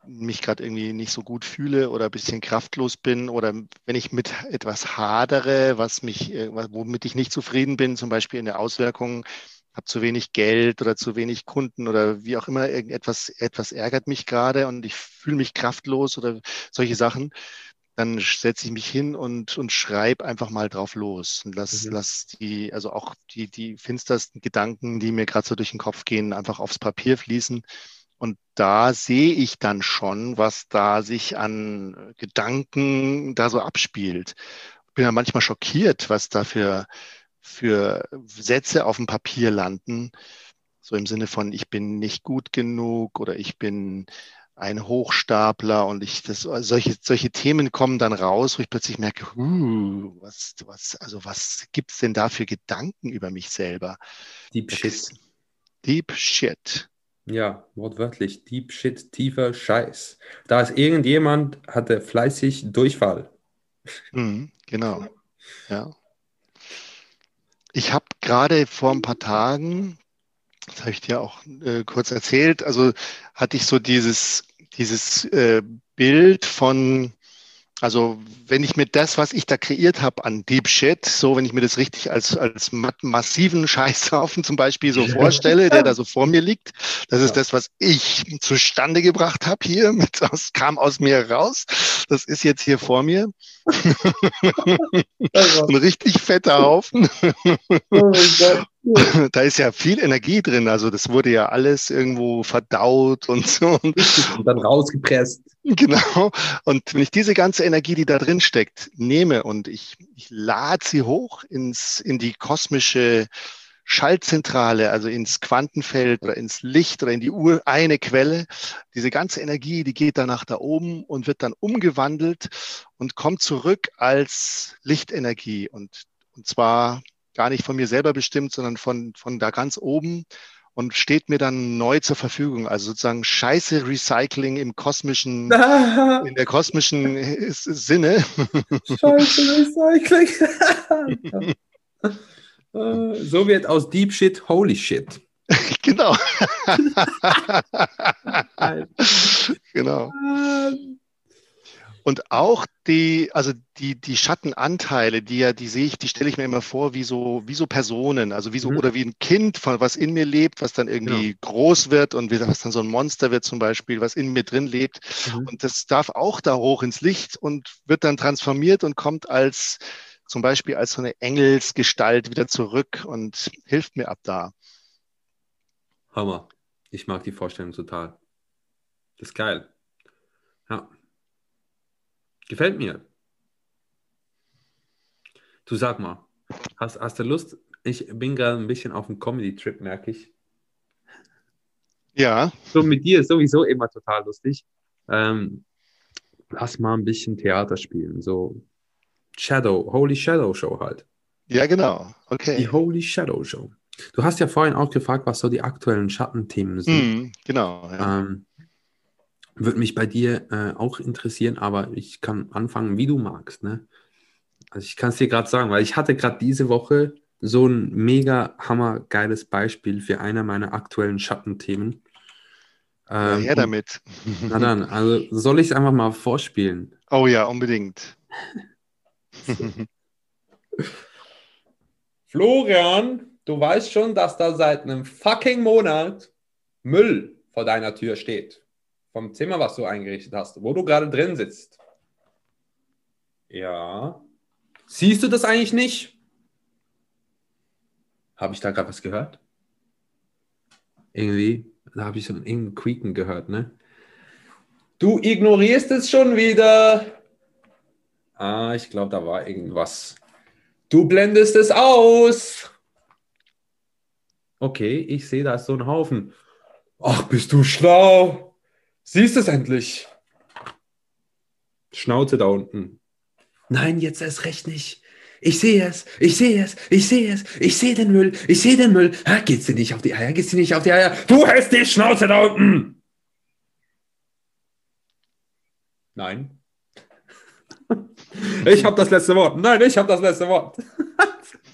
mich gerade irgendwie nicht so gut fühle oder ein bisschen kraftlos bin oder wenn ich mit etwas hadere, was mich, äh, womit ich nicht zufrieden bin, zum Beispiel in der Auswirkung, habe zu wenig Geld oder zu wenig Kunden oder wie auch immer, irgendetwas etwas ärgert mich gerade und ich fühle mich kraftlos oder solche Sachen, dann setze ich mich hin und, und schreibe einfach mal drauf los und lass, mhm. lass die, also auch die, die finstersten Gedanken, die mir gerade so durch den Kopf gehen, einfach aufs Papier fließen. Und da sehe ich dann schon, was da sich an Gedanken da so abspielt. Bin ja manchmal schockiert, was da für, für Sätze auf dem Papier landen. So im Sinne von, ich bin nicht gut genug oder ich bin ein Hochstapler und ich das solche solche Themen kommen dann raus, wo ich plötzlich merke, uh, was was also was gibt's denn da für Gedanken über mich selber? Deep Shit. Deep Shit. Ja, wortwörtlich Deep Shit, tiefer Scheiß. Da ist irgendjemand hatte fleißig Durchfall. Mhm, genau. Ja. Ich habe gerade vor ein paar Tagen das habe ich dir auch äh, kurz erzählt. Also hatte ich so dieses, dieses äh, Bild von, also wenn ich mir das, was ich da kreiert habe an Deep Shit, so wenn ich mir das richtig als, als massiven Scheißhaufen zum Beispiel so vorstelle, der da so vor mir liegt, das ist das, was ich zustande gebracht habe hier, mit, das kam aus mir raus, das ist jetzt hier vor mir. Ein richtig fetter Haufen. Da ist ja viel Energie drin, also das wurde ja alles irgendwo verdaut und so. Und dann rausgepresst. Genau. Und wenn ich diese ganze Energie, die da drin steckt, nehme und ich, ich lade sie hoch ins, in die kosmische Schaltzentrale, also ins Quantenfeld oder ins Licht oder in die Ur, eine Quelle. Diese ganze Energie, die geht dann nach da oben und wird dann umgewandelt und kommt zurück als Lichtenergie und, und zwar gar nicht von mir selber bestimmt, sondern von, von da ganz oben und steht mir dann neu zur Verfügung. Also sozusagen Scheiße Recycling im kosmischen, in der kosmischen Sinne. Scheiße Recycling. so wird aus Deep Shit Holy Shit. genau. genau. Und auch die, also die, die Schattenanteile, die ja, die sehe ich, die stelle ich mir immer vor wie so, wie so Personen, also wie so, mhm. oder wie ein Kind, von was in mir lebt, was dann irgendwie ja. groß wird und was dann so ein Monster wird zum Beispiel, was in mir drin lebt. Mhm. Und das darf auch da hoch ins Licht und wird dann transformiert und kommt als, zum Beispiel als so eine Engelsgestalt wieder zurück und hilft mir ab da. Hammer. Ich mag die Vorstellung total. Das ist geil. Ja. Gefällt mir. Du sag mal, hast, hast du Lust? Ich bin gerade ein bisschen auf einem Comedy-Trip, merke ich. Ja. So mit dir ist sowieso immer total lustig. Ähm, lass mal ein bisschen Theater spielen. So Shadow, Holy Shadow Show halt. Ja, genau. Okay. Die Holy Shadow Show. Du hast ja vorhin auch gefragt, was so die aktuellen Schattenthemen sind. Mm, genau. Ja. Ähm, würde mich bei dir äh, auch interessieren, aber ich kann anfangen, wie du magst. Ne? Also ich kann es dir gerade sagen, weil ich hatte gerade diese Woche so ein mega hammergeiles Beispiel für einer meiner aktuellen Schattenthemen. Ähm, ja, her damit. Na dann, also soll ich es einfach mal vorspielen? Oh ja, unbedingt. Florian, du weißt schon, dass da seit einem fucking Monat Müll vor deiner Tür steht vom Zimmer, was du eingerichtet hast, wo du gerade drin sitzt. Ja. Siehst du das eigentlich nicht? Habe ich da gerade was gehört? Irgendwie, da habe ich so einen Quieken gehört, ne? Du ignorierst es schon wieder. Ah, ich glaube, da war irgendwas. Du blendest es aus. Okay, ich sehe, da ist so ein Haufen. Ach, bist du schlau. Siehst es endlich? Schnauze da unten. Nein, jetzt erst recht nicht. Ich sehe es, ich sehe es, ich sehe es, ich sehe den Müll, ich sehe den Müll. Ha, geht's dir nicht auf die Eier, geht's dir nicht auf die Eier? Du hältst die Schnauze da unten! Nein. Ich habe das letzte Wort. Nein, ich habe das letzte Wort.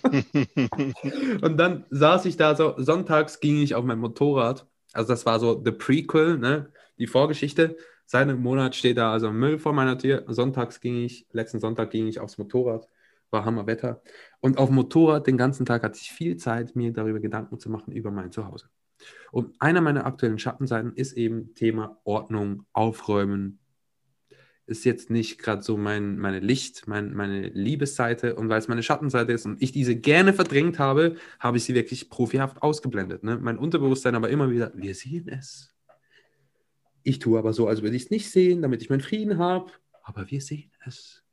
und dann saß ich da so, sonntags ging ich auf mein Motorrad. Also das war so the prequel, ne? Die Vorgeschichte. Seit einem Monat steht da also Müll vor meiner Tür. Sonntags ging ich, letzten Sonntag ging ich aufs Motorrad, war Hammerwetter. Und auf dem Motorrad den ganzen Tag hatte ich viel Zeit, mir darüber Gedanken zu machen über mein Zuhause. Und einer meiner aktuellen Schattenseiten ist eben Thema Ordnung, Aufräumen, ist jetzt nicht gerade so mein, meine Licht, mein, meine Liebesseite und weil es meine Schattenseite ist und ich diese gerne verdrängt habe, habe ich sie wirklich profihaft ausgeblendet. Ne? Mein Unterbewusstsein aber immer wieder, wir sehen es. Ich tue aber so, als würde ich es nicht sehen, damit ich meinen Frieden habe, aber wir sehen es.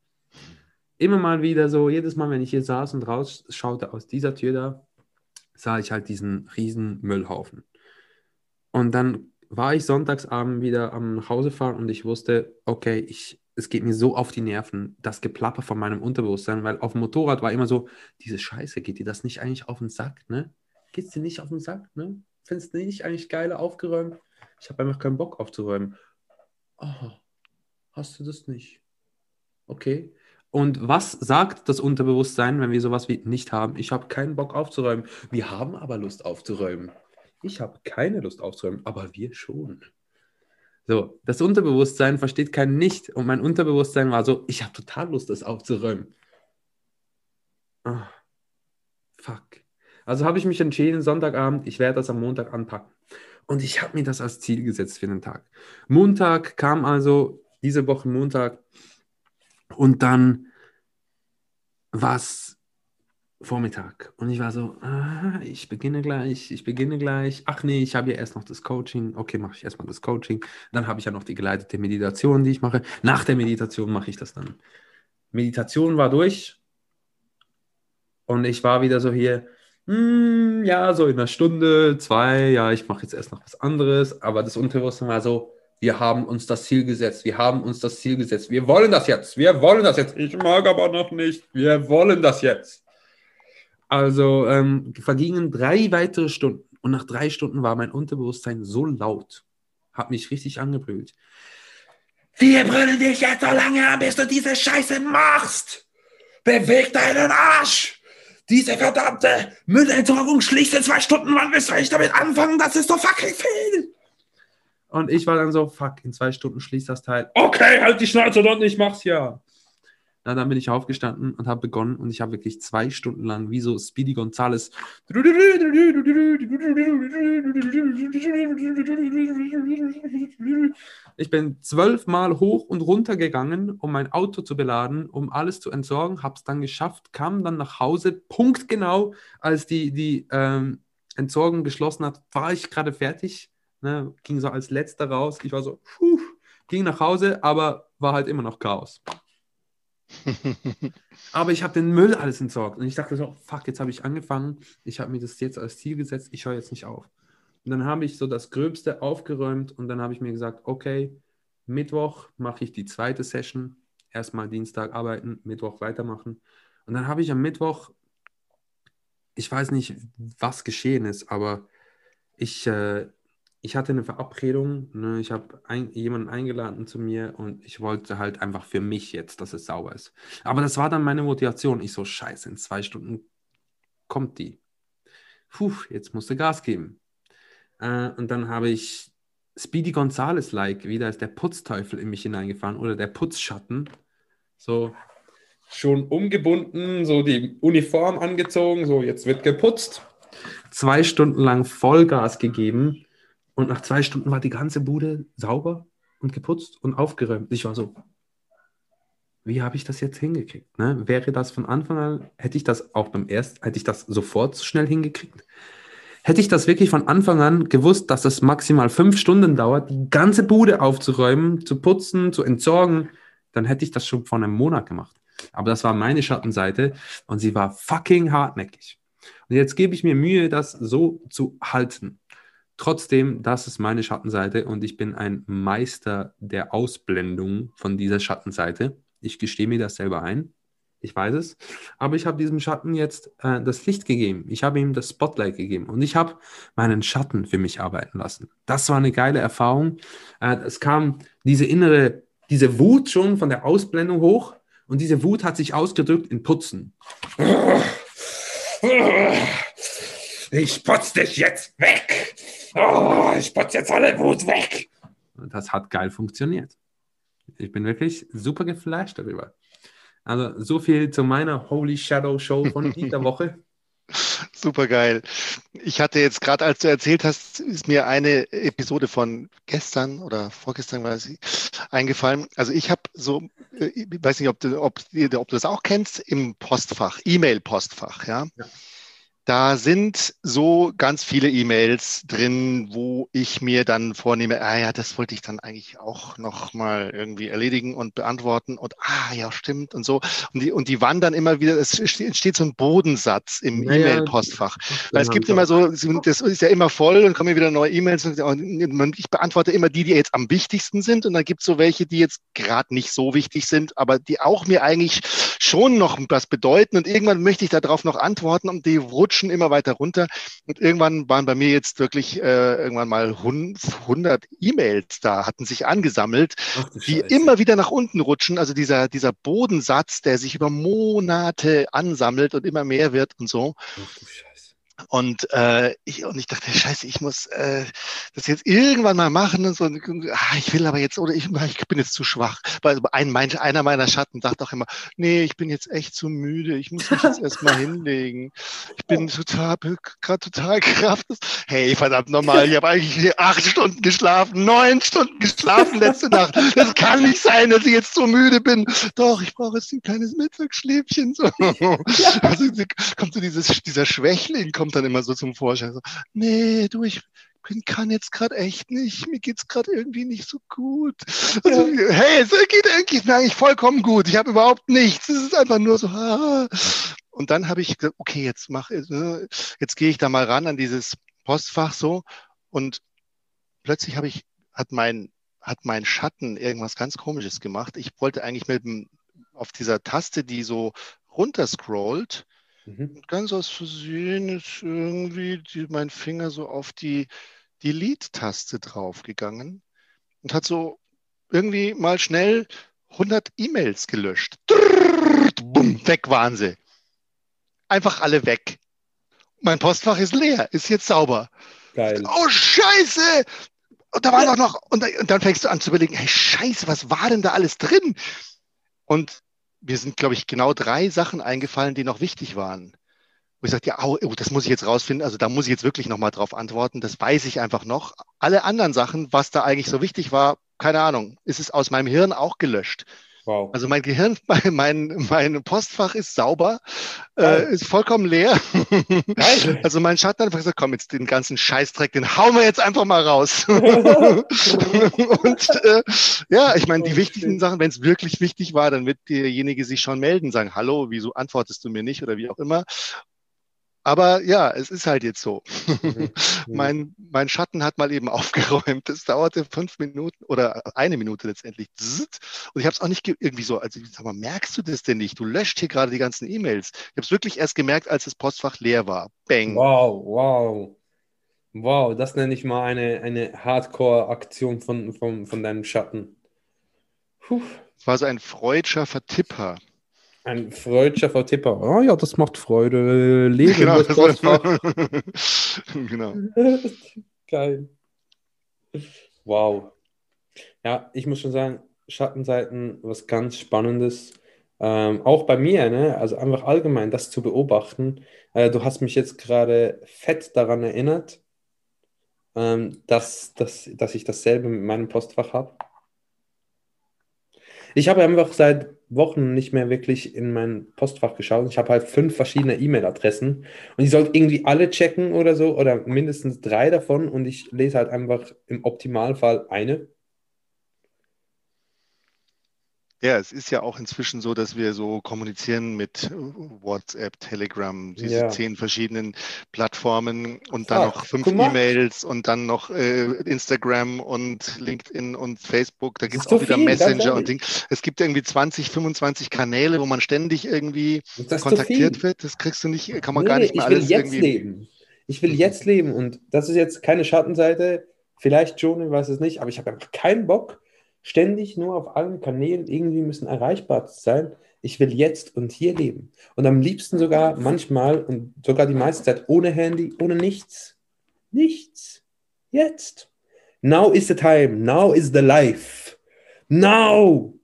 Immer mal wieder so, jedes Mal, wenn ich hier saß und rausschaute aus dieser Tür da, sah ich halt diesen riesen Müllhaufen. Und dann war ich sonntagsabend wieder am Hausefahren und ich wusste, okay, ich, es geht mir so auf die Nerven, das Geplapper von meinem Unterbewusstsein, weil auf dem Motorrad war immer so, diese Scheiße, geht dir das nicht eigentlich auf den Sack, ne? Geht's dir nicht auf den Sack, ne? Findest du nicht eigentlich geiler aufgeräumt? Ich habe einfach keinen Bock aufzuräumen. Oh, hast du das nicht? Okay. Und was sagt das Unterbewusstsein, wenn wir sowas wie nicht haben? Ich habe keinen Bock aufzuräumen. Wir haben aber Lust aufzuräumen. Ich habe keine Lust aufzuräumen, aber wir schon. So, das Unterbewusstsein versteht kein Nicht. Und mein Unterbewusstsein war so, ich habe total Lust, das aufzuräumen. Oh, fuck. Also habe ich mich entschieden, Sonntagabend, ich werde das am Montag anpacken. Und ich habe mir das als Ziel gesetzt für den Tag. Montag kam also diese Woche Montag und dann war es Vormittag. Und ich war so, ah, ich beginne gleich, ich beginne gleich. Ach nee, ich habe ja erst noch das Coaching. Okay, mache ich erstmal das Coaching. Dann habe ich ja noch die geleitete Meditation, die ich mache. Nach der Meditation mache ich das dann. Meditation war durch. Und ich war wieder so hier, hm, ja, so in einer Stunde, zwei, ja, ich mache jetzt erst noch was anderes. Aber das Unterbewusstsein war so, wir haben uns das Ziel gesetzt, wir haben uns das Ziel gesetzt, wir wollen das jetzt, wir wollen das jetzt. Ich mag aber noch nicht, wir wollen das jetzt. Also ähm, vergingen drei weitere Stunden und nach drei Stunden war mein Unterbewusstsein so laut, hat mich richtig angebrüllt. Wir brüllen dich jetzt so lange an, bis du diese Scheiße machst. Beweg deinen Arsch. Diese verdammte Müllentsorgung schließt in zwei Stunden. Wann willst du eigentlich damit anfangen? Das ist so fucking viel. Und ich war dann so, fuck, in zwei Stunden schließt das Teil. Okay, halt die Schnauze dort, ich mach's ja. Na, dann bin ich aufgestanden und habe begonnen und ich habe wirklich zwei Stunden lang wie so Speedy Gonzales ich bin zwölfmal hoch und runter gegangen, um mein Auto zu beladen, um alles zu entsorgen, habe es dann geschafft, kam dann nach Hause, punktgenau, als die, die ähm, Entsorgung geschlossen hat, war ich gerade fertig, ne, ging so als letzter raus, ich war so, puh, ging nach Hause, aber war halt immer noch Chaos. Aber ich habe den Müll alles entsorgt. Und ich dachte so, fuck, jetzt habe ich angefangen. Ich habe mir das jetzt als Ziel gesetzt. Ich höre jetzt nicht auf. Und dann habe ich so das Gröbste aufgeräumt und dann habe ich mir gesagt, okay, Mittwoch mache ich die zweite Session. Erstmal Dienstag arbeiten, Mittwoch weitermachen. Und dann habe ich am Mittwoch, ich weiß nicht, was geschehen ist, aber ich, äh, ich hatte eine Verabredung, ne? ich habe ein, jemanden eingeladen zu mir und ich wollte halt einfach für mich jetzt, dass es sauber ist. Aber das war dann meine Motivation. Ich so, scheiße, in zwei Stunden kommt die. Puh, jetzt musste Gas geben. Äh, und dann habe ich Speedy Gonzales-like, wieder als der Putzteufel in mich hineingefahren oder der Putzschatten. So schon umgebunden, so die Uniform angezogen, so jetzt wird geputzt. Zwei Stunden lang Vollgas gegeben und nach zwei Stunden war die ganze Bude sauber und geputzt und aufgeräumt. Ich war so, wie habe ich das jetzt hingekriegt? Ne? Wäre das von Anfang an, hätte ich das auch beim ersten, hätte ich das sofort so schnell hingekriegt? Hätte ich das wirklich von Anfang an gewusst, dass es maximal fünf Stunden dauert, die ganze Bude aufzuräumen, zu putzen, zu entsorgen, dann hätte ich das schon vor einem Monat gemacht. Aber das war meine Schattenseite und sie war fucking hartnäckig. Und jetzt gebe ich mir Mühe, das so zu halten. Trotzdem, das ist meine Schattenseite und ich bin ein Meister der Ausblendung von dieser Schattenseite. Ich gestehe mir das selber ein. Ich weiß es. Aber ich habe diesem Schatten jetzt äh, das Licht gegeben. Ich habe ihm das Spotlight gegeben. Und ich habe meinen Schatten für mich arbeiten lassen. Das war eine geile Erfahrung. Äh, es kam diese innere, diese Wut schon von der Ausblendung hoch. Und diese Wut hat sich ausgedrückt in Putzen. Ich putze dich jetzt weg. Oh, ich putze jetzt alle Wut weg. Und das hat geil funktioniert. Ich bin wirklich super geflasht darüber. Also so viel zu meiner Holy Shadow Show von dieser Woche. Super geil. Ich hatte jetzt gerade, als du erzählt hast, ist mir eine Episode von gestern oder vorgestern weiß ich, eingefallen. Also ich habe so, äh, ich weiß nicht, ob du, ob, ob du das auch kennst, im Postfach, E-Mail-Postfach, ja? ja. Da sind so ganz viele E-Mails drin, wo ich mir dann vornehme, ah ja, das wollte ich dann eigentlich auch noch mal irgendwie erledigen und beantworten und ah ja, stimmt und so. Und die, und die wandern immer wieder, es entsteht so ein Bodensatz im ja, E-Mail-Postfach. Weil es gibt immer so, das ist ja immer voll und kommen wieder neue E-Mails und ich beantworte immer die, die jetzt am wichtigsten sind und dann gibt es so welche, die jetzt gerade nicht so wichtig sind, aber die auch mir eigentlich schon noch was bedeuten und irgendwann möchte ich darauf noch antworten und die rutschen rutschen immer weiter runter. Und irgendwann waren bei mir jetzt wirklich äh, irgendwann mal 100 E-Mails da, hatten sich angesammelt, die immer wieder nach unten rutschen. Also dieser, dieser Bodensatz, der sich über Monate ansammelt und immer mehr wird und so. Ach, und, äh, ich, und ich dachte, scheiße, ich muss äh, das jetzt irgendwann mal machen. Und so, ah, ich will aber jetzt, oder ich, ich bin jetzt zu schwach. Weil ein, mein, einer meiner Schatten sagt auch immer, nee, ich bin jetzt echt zu müde, ich muss mich jetzt erstmal hinlegen. Ich bin total, gerade total kraftlos. Hey, verdammt nochmal, ich habe eigentlich acht Stunden geschlafen, neun Stunden geschlafen letzte Nacht. Das kann nicht sein, dass ich jetzt so müde bin. Doch, ich brauche jetzt ein kleines Mittagsschläfchen. So. Also kommt so dieses, dieser Schwächling, kommt kommt dann immer so zum Vorschein. So, nee, du, ich bin, kann jetzt gerade echt nicht, mir geht es gerade irgendwie nicht so gut. Also, hey, es geht eigentlich, mir eigentlich vollkommen gut. Ich habe überhaupt nichts. Es ist einfach nur so. Ah. Und dann habe ich gesagt, okay, jetzt mach, äh, jetzt gehe ich da mal ran an dieses Postfach so und plötzlich habe ich, hat mein, hat mein Schatten irgendwas ganz Komisches gemacht. Ich wollte eigentlich mit dem, auf dieser Taste, die so runterscrollt, Mhm. Und ganz aus Versehen ist irgendwie die, mein Finger so auf die Delete-Taste draufgegangen und hat so irgendwie mal schnell 100 E-Mails gelöscht. Drrr, bumm, weg waren sie. Einfach alle weg. Mein Postfach ist leer, ist jetzt sauber. Geil. Oh, Scheiße! Und da war doch noch, und, und dann fängst du an zu überlegen, hey, Scheiße, was war denn da alles drin? Und mir sind, glaube ich, genau drei Sachen eingefallen, die noch wichtig waren. Wo ich sagte, ja, oh, das muss ich jetzt rausfinden. Also da muss ich jetzt wirklich nochmal drauf antworten. Das weiß ich einfach noch. Alle anderen Sachen, was da eigentlich so wichtig war, keine Ahnung, ist es aus meinem Hirn auch gelöscht. Wow. Also mein Gehirn, mein, mein Postfach ist sauber, äh, ist vollkommen leer. also mein Schatten hat einfach gesagt, komm, jetzt den ganzen Scheißdreck, den hauen wir jetzt einfach mal raus. und äh, ja, ich meine, die wichtigen Sachen, wenn es wirklich wichtig war, dann wird derjenige sich schon melden, sagen, hallo, wieso antwortest du mir nicht oder wie auch immer. Aber ja, es ist halt jetzt so. Mhm. mein, mein Schatten hat mal eben aufgeräumt. Es dauerte fünf Minuten oder eine Minute letztendlich. Und ich habe es auch nicht irgendwie so, also sag mal, merkst du das denn nicht? Du löscht hier gerade die ganzen E-Mails. Ich habe es wirklich erst gemerkt, als das Postfach leer war. Bang. Wow, wow. Wow, das nenne ich mal eine, eine Hardcore-Aktion von, von, von deinem Schatten. Puh. War so ein freudscher Vertipper. Ein freudscher Vertipper. Ah ja, das macht Freude. Leben genau, das genau. Geil. Wow. Ja, ich muss schon sagen, Schattenseiten, was ganz Spannendes. Ähm, auch bei mir, ne? also einfach allgemein das zu beobachten. Äh, du hast mich jetzt gerade fett daran erinnert, ähm, dass, dass, dass ich dasselbe mit meinem Postfach habe. Ich habe einfach seit Wochen nicht mehr wirklich in mein Postfach geschaut. Ich habe halt fünf verschiedene E-Mail-Adressen und ich sollte irgendwie alle checken oder so oder mindestens drei davon und ich lese halt einfach im Optimalfall eine. Ja, es ist ja auch inzwischen so, dass wir so kommunizieren mit WhatsApp, Telegram, diese ja. zehn verschiedenen Plattformen und dann Ach, noch fünf E-Mails und dann noch äh, Instagram und LinkedIn und Facebook. Da gibt es auch wieder viel, Messenger und Ding. Es gibt irgendwie 20, 25 Kanäle, wo man ständig irgendwie kontaktiert wird. Das kriegst du nicht, kann man nee, gar nicht mehr ich will alles jetzt irgendwie. Leben. Ich will jetzt leben und das ist jetzt keine Schattenseite. Vielleicht schon, ich weiß es nicht, aber ich habe einfach keinen Bock ständig nur auf allen Kanälen irgendwie müssen erreichbar sein. Ich will jetzt und hier leben. Und am liebsten sogar manchmal und sogar die meiste Zeit ohne Handy, ohne nichts. Nichts. Jetzt. Now is the time. Now is the life. Now.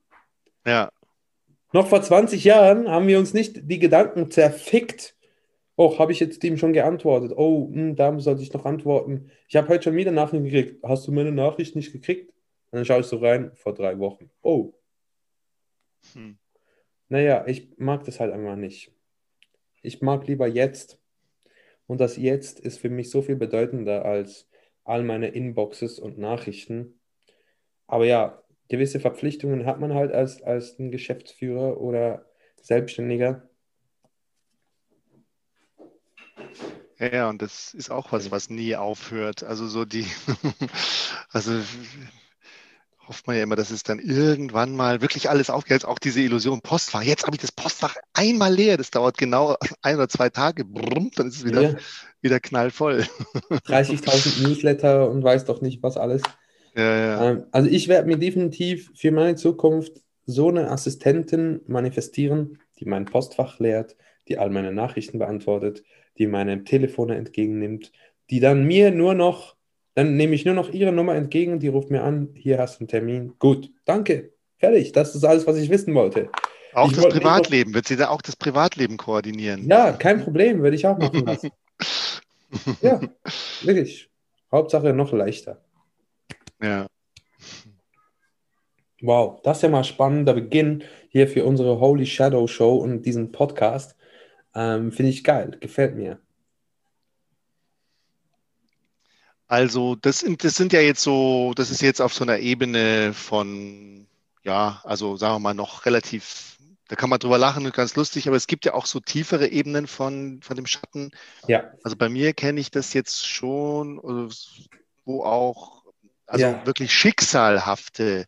Ja. Noch vor 20 Jahren haben wir uns nicht die Gedanken zerfickt. Oh, habe ich jetzt dem schon geantwortet? Oh, mh, hm, da sollte ich noch antworten. Ich habe heute schon wieder Nachrichten gekriegt. Hast du meine Nachricht nicht gekriegt? Und dann schaue ich so rein, vor drei Wochen. Oh. Hm. Naja, ich mag das halt einfach nicht. Ich mag lieber jetzt. Und das Jetzt ist für mich so viel bedeutender als all meine Inboxes und Nachrichten. Aber ja, gewisse Verpflichtungen hat man halt als, als ein Geschäftsführer oder Selbstständiger. Ja, und das ist auch was, was nie aufhört. Also so die, also hofft man ja immer, dass es dann irgendwann mal wirklich alles aufgeht, auch diese Illusion Postfach. Jetzt habe ich das Postfach einmal leer, das dauert genau ein oder zwei Tage, Brumm, dann ist es wieder, ja. wieder knallvoll. 30.000 Newsletter und weiß doch nicht, was alles. Ja, ja. Ähm, also ich werde mir definitiv für meine Zukunft so eine Assistentin manifestieren, die mein Postfach leert, die all meine Nachrichten beantwortet, die meine Telefone entgegennimmt, die dann mir nur noch dann nehme ich nur noch Ihre Nummer entgegen, die ruft mir an, hier hast du einen Termin. Gut, danke. Fertig. Das ist alles, was ich wissen wollte. Auch ich das wollte Privatleben, noch... wird sie da auch das Privatleben koordinieren? Ja, kein Problem, würde ich auch machen lassen. ja, wirklich. Hauptsache noch leichter. Ja. Wow, das ist ja mal spannender Beginn hier für unsere Holy Shadow Show und diesen Podcast. Ähm, Finde ich geil, gefällt mir. Also das sind, das sind ja jetzt so, das ist jetzt auf so einer Ebene von, ja, also sagen wir mal noch relativ, da kann man drüber lachen und ganz lustig, aber es gibt ja auch so tiefere Ebenen von, von dem Schatten. Ja. Also bei mir kenne ich das jetzt schon, wo auch also ja. wirklich schicksalhafte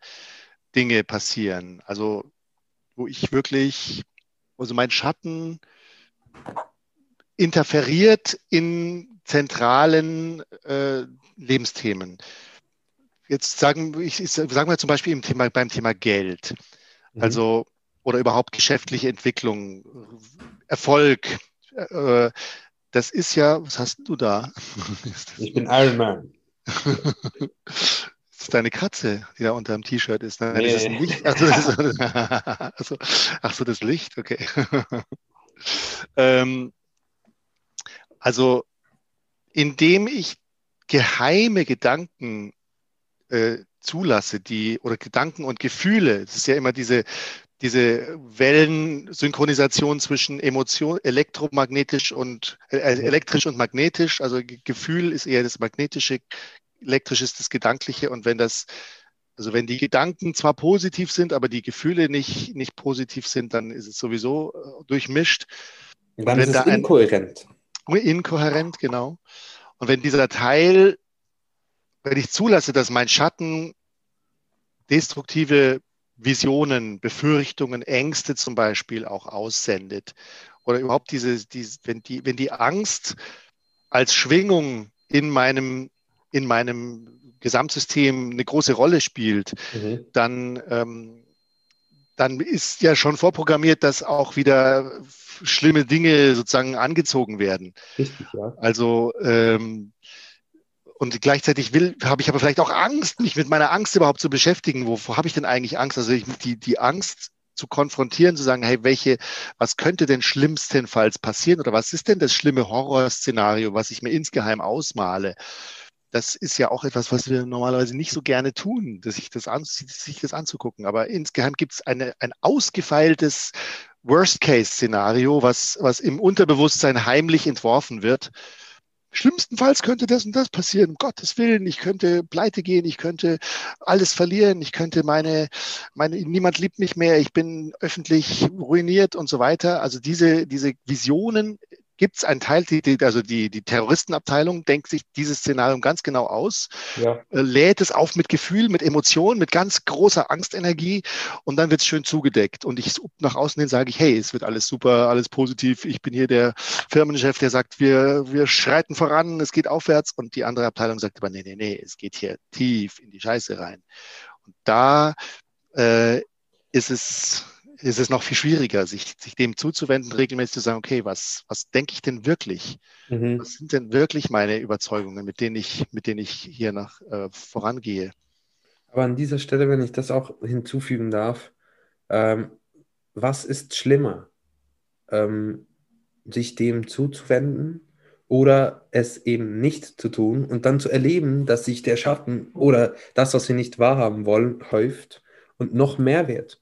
Dinge passieren. Also wo ich wirklich, also mein Schatten interferiert in zentralen äh, Lebensthemen. Jetzt sagen, ich, sagen wir zum Beispiel im Thema, beim Thema Geld. Mhm. Also, oder überhaupt geschäftliche Entwicklung, Erfolg. Äh, das ist ja, was hast du da? Ich bin Iron Man. das ist deine Katze, die da unter dem T-Shirt ist. Nein, nee. das ist ein Licht. Ach so, das, also, ach so, das Licht, okay. ähm, also indem ich geheime Gedanken äh, zulasse, die oder Gedanken und Gefühle, das ist ja immer diese, diese Wellensynchronisation zwischen Emotion, elektromagnetisch und äh, äh elektrisch und magnetisch. Also Gefühl ist eher das magnetische, elektrisch ist das Gedankliche. Und wenn das, also wenn die Gedanken zwar positiv sind, aber die Gefühle nicht, nicht positiv sind, dann ist es sowieso äh, durchmischt. Dann ist es da inkohärent. Inkohärent, genau. Und wenn dieser Teil, wenn ich zulasse, dass mein Schatten destruktive Visionen, Befürchtungen, Ängste zum Beispiel auch aussendet, oder überhaupt diese, diese wenn, die, wenn die Angst als Schwingung in meinem, in meinem Gesamtsystem eine große Rolle spielt, mhm. dann, ähm, dann ist ja schon vorprogrammiert, dass auch wieder schlimme Dinge sozusagen angezogen werden. Richtig, ja. Also ähm, und gleichzeitig will, habe ich aber vielleicht auch Angst, mich mit meiner Angst überhaupt zu beschäftigen. Wovor habe ich denn eigentlich Angst? Also ich, die, die Angst zu konfrontieren, zu sagen, hey, welche, was könnte denn schlimmstenfalls passieren oder was ist denn das schlimme Horrorszenario, was ich mir insgeheim ausmale? Das ist ja auch etwas, was wir normalerweise nicht so gerne tun, sich das, an, sich das anzugucken. Aber insgeheim gibt es ein ausgefeiltes Worst-Case-Szenario, was, was im Unterbewusstsein heimlich entworfen wird, schlimmstenfalls könnte das und das passieren, um Gottes Willen, ich könnte pleite gehen, ich könnte alles verlieren, ich könnte meine, meine, niemand liebt mich mehr, ich bin öffentlich ruiniert und so weiter. Also diese, diese Visionen gibt es einen Teil, die, also die, die Terroristenabteilung denkt sich dieses Szenario ganz genau aus, ja. äh, lädt es auf mit Gefühl, mit Emotionen, mit ganz großer Angstenergie und dann wird es schön zugedeckt. Und ich nach außen hin sage ich, hey, es wird alles super, alles positiv. Ich bin hier der Firmenchef, der sagt, wir, wir schreiten voran, es geht aufwärts. Und die andere Abteilung sagt aber, nee, nee, nee, es geht hier tief in die Scheiße rein. Und da äh, ist es ist es noch viel schwieriger, sich, sich dem zuzuwenden, regelmäßig zu sagen, okay, was, was denke ich denn wirklich? Mhm. Was sind denn wirklich meine Überzeugungen, mit denen ich, mit denen ich hier nach äh, vorangehe? Aber an dieser Stelle, wenn ich das auch hinzufügen darf, ähm, was ist schlimmer? Ähm, sich dem zuzuwenden oder es eben nicht zu tun und dann zu erleben, dass sich der Schatten oder das, was wir nicht wahrhaben wollen, häuft und noch mehr wird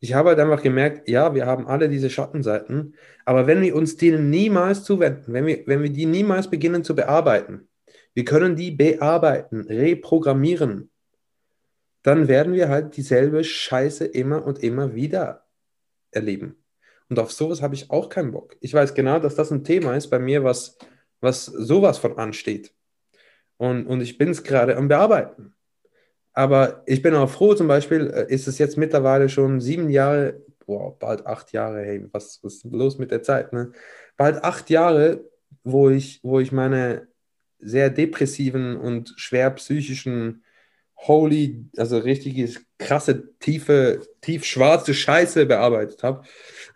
ich habe halt einfach gemerkt, ja, wir haben alle diese Schattenseiten, aber wenn wir uns denen niemals zuwenden, wenn wir, wenn wir die niemals beginnen zu bearbeiten, wir können die bearbeiten, reprogrammieren, dann werden wir halt dieselbe Scheiße immer und immer wieder erleben. Und auf sowas habe ich auch keinen Bock. Ich weiß genau, dass das ein Thema ist bei mir, was, was sowas von ansteht. Und, und ich bin es gerade am Bearbeiten. Aber ich bin auch froh, zum Beispiel äh, ist es jetzt mittlerweile schon sieben Jahre, boah, bald acht Jahre, hey, was, was ist los mit der Zeit, ne? Bald acht Jahre, wo ich, wo ich meine sehr depressiven und schwer psychischen holy, also richtige krasse, tiefe, tief schwarze Scheiße bearbeitet habe,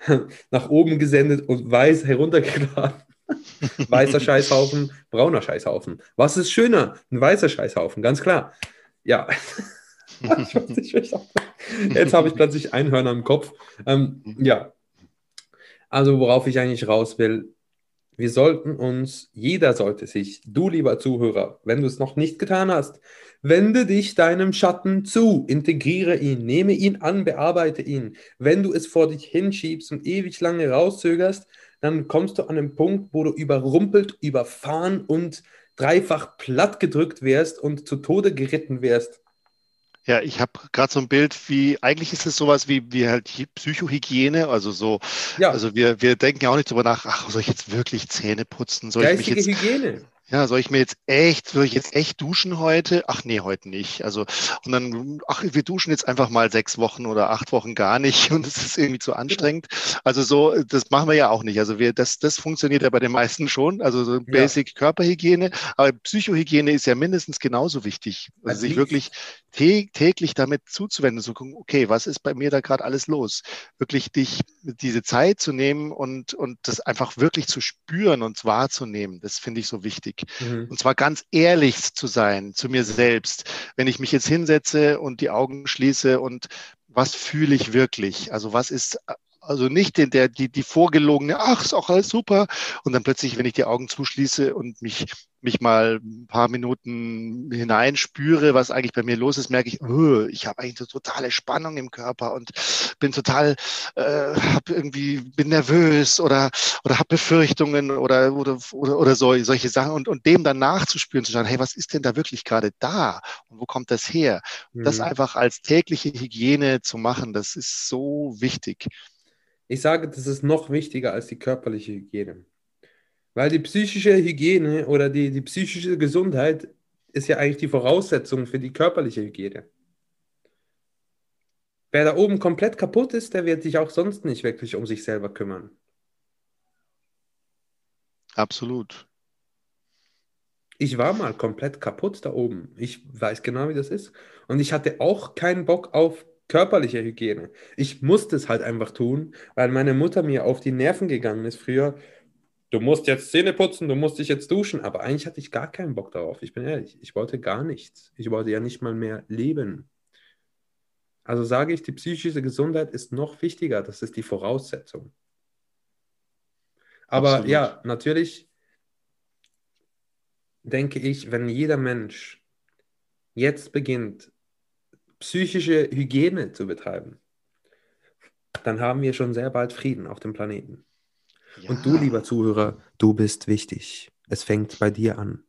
nach oben gesendet und weiß heruntergeladen. Weißer Scheißhaufen, brauner Scheißhaufen. Was ist schöner? Ein weißer Scheißhaufen, ganz klar. Ja. Jetzt habe ich plötzlich Einhörner im Kopf. Ähm, ja. Also, worauf ich eigentlich raus will, wir sollten uns, jeder sollte sich, du lieber Zuhörer, wenn du es noch nicht getan hast, wende dich deinem Schatten zu, integriere ihn, nehme ihn an, bearbeite ihn. Wenn du es vor dich hinschiebst und ewig lange rauszögerst, dann kommst du an einen Punkt, wo du überrumpelt, überfahren und dreifach platt gedrückt wärst und zu Tode geritten wärst. Ja, ich habe gerade so ein Bild, wie eigentlich ist es sowas wie, wie halt Psychohygiene, also so, ja. also wir, wir denken ja auch nicht drüber nach, ach, soll ich jetzt wirklich Zähne putzen? Soll Geistige ich mich jetzt, Hygiene. Ja, soll ich mir jetzt echt, soll ich jetzt echt duschen heute? Ach nee, heute nicht. Also, und dann, ach, wir duschen jetzt einfach mal sechs Wochen oder acht Wochen gar nicht und es ist irgendwie zu anstrengend. Also so, das machen wir ja auch nicht. Also wir, das, das funktioniert ja bei den meisten schon. Also so Basic ja. Körperhygiene. Aber Psychohygiene ist ja mindestens genauso wichtig. Also, also sich wirklich täglich damit zuzuwenden, zu gucken, okay, was ist bei mir da gerade alles los? Wirklich dich diese Zeit zu nehmen und, und das einfach wirklich zu spüren und wahrzunehmen. Das finde ich so wichtig. Mhm. Und zwar ganz ehrlich zu sein zu mir selbst. Wenn ich mich jetzt hinsetze und die Augen schließe und was fühle ich wirklich? Also was ist also nicht in der, die, die vorgelogene, ach, ist auch alles super. Und dann plötzlich, wenn ich die Augen zuschließe und mich, mich mal ein paar Minuten hineinspüre, was eigentlich bei mir los ist, merke ich, oh, ich habe eigentlich eine totale Spannung im Körper und bin total, äh, hab irgendwie, bin nervös oder, oder habe Befürchtungen oder, oder, oder, oder so, solche Sachen. Und, und dem dann nachzuspüren, zu schauen, hey, was ist denn da wirklich gerade da? Und wo kommt das her? Mhm. Das einfach als tägliche Hygiene zu machen, das ist so wichtig. Ich sage, das ist noch wichtiger als die körperliche Hygiene. Weil die psychische Hygiene oder die, die psychische Gesundheit ist ja eigentlich die Voraussetzung für die körperliche Hygiene. Wer da oben komplett kaputt ist, der wird sich auch sonst nicht wirklich um sich selber kümmern. Absolut. Ich war mal komplett kaputt da oben. Ich weiß genau, wie das ist. Und ich hatte auch keinen Bock auf körperliche Hygiene. Ich musste es halt einfach tun, weil meine Mutter mir auf die Nerven gegangen ist früher. Du musst jetzt Zähne putzen, du musst dich jetzt duschen. Aber eigentlich hatte ich gar keinen Bock darauf. Ich bin ehrlich, ich wollte gar nichts. Ich wollte ja nicht mal mehr leben. Also sage ich, die psychische Gesundheit ist noch wichtiger. Das ist die Voraussetzung. Aber Absolut. ja, natürlich denke ich, wenn jeder Mensch jetzt beginnt, psychische Hygiene zu betreiben, dann haben wir schon sehr bald Frieden auf dem Planeten. Ja. Und du, lieber Zuhörer, du bist wichtig. Es fängt bei dir an.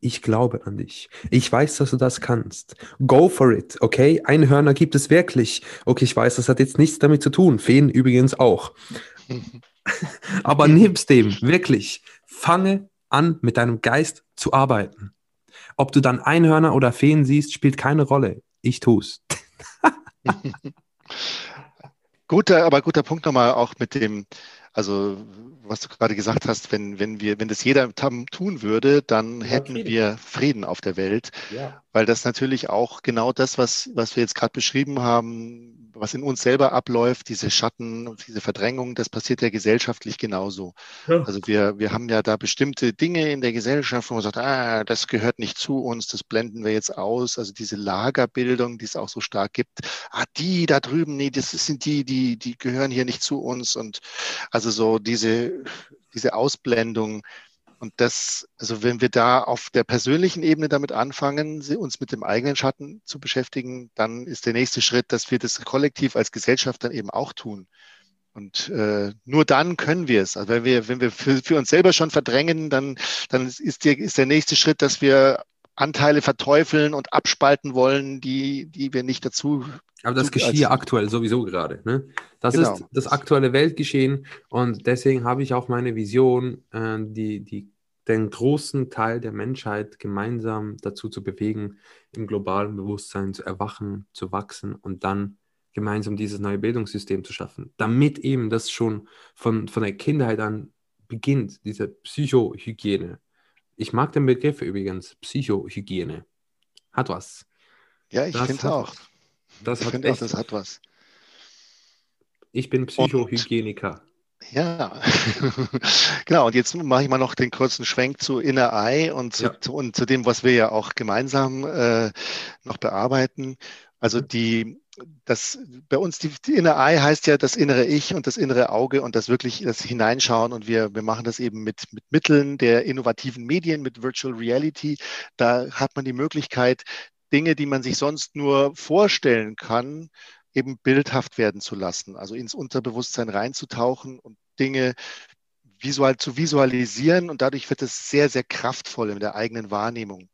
Ich glaube an dich. Ich weiß, dass du das kannst. Go for it, okay? Einhörner gibt es wirklich. Okay, ich weiß, das hat jetzt nichts damit zu tun. Feen übrigens auch. Aber nebst dem, wirklich, fange an, mit deinem Geist zu arbeiten. Ob du dann Einhörner oder Feen siehst, spielt keine Rolle. Ich tu's. guter, aber guter Punkt nochmal auch mit dem, also was du gerade gesagt hast, wenn, wenn wir, wenn das jeder tun würde, dann ja, hätten Frieden. wir Frieden auf der Welt. Ja. Weil das natürlich auch genau das, was, was wir jetzt gerade beschrieben haben, was in uns selber abläuft, diese Schatten und diese Verdrängung, das passiert ja gesellschaftlich genauso. Ja. Also wir, wir haben ja da bestimmte Dinge in der Gesellschaft, wo man sagt, ah, das gehört nicht zu uns, das blenden wir jetzt aus. Also diese Lagerbildung, die es auch so stark gibt. Ah, die da drüben, nee, das sind die, die, die gehören hier nicht zu uns. Und also so diese, diese Ausblendung, und das, also wenn wir da auf der persönlichen Ebene damit anfangen, uns mit dem eigenen Schatten zu beschäftigen, dann ist der nächste Schritt, dass wir das kollektiv als Gesellschaft dann eben auch tun. Und äh, nur dann können wir es. Also wenn wir, wenn wir für, für uns selber schon verdrängen, dann, dann ist, der, ist der nächste Schritt, dass wir Anteile verteufeln und abspalten wollen, die, die wir nicht dazu. Aber das geschieht aktuell sowieso gerade. Ne? Das genau. ist das aktuelle Weltgeschehen und deswegen habe ich auch meine Vision, äh, die, die, den großen Teil der Menschheit gemeinsam dazu zu bewegen, im globalen Bewusstsein zu erwachen, zu wachsen und dann gemeinsam dieses neue Bildungssystem zu schaffen, damit eben das schon von, von der Kindheit an beginnt, diese Psychohygiene, ich mag den Begriff übrigens, Psychohygiene. Hat was. Ja, ich finde auch. Das ich finde auch, das hat was. Ich bin Psychohygieniker. Und, ja, genau. Und jetzt mache ich mal noch den kurzen Schwenk zu Inner Eye und zu, ja. zu, und zu dem, was wir ja auch gemeinsam äh, noch bearbeiten. Also mhm. die, das bei uns die, die Inner Eye heißt ja das innere Ich und das innere Auge und das wirklich das Hineinschauen und wir, wir machen das eben mit, mit Mitteln der innovativen Medien, mit Virtual Reality. Da hat man die Möglichkeit, Dinge, die man sich sonst nur vorstellen kann, eben bildhaft werden zu lassen, also ins Unterbewusstsein reinzutauchen und Dinge visual zu visualisieren und dadurch wird es sehr, sehr kraftvoll in der eigenen Wahrnehmung.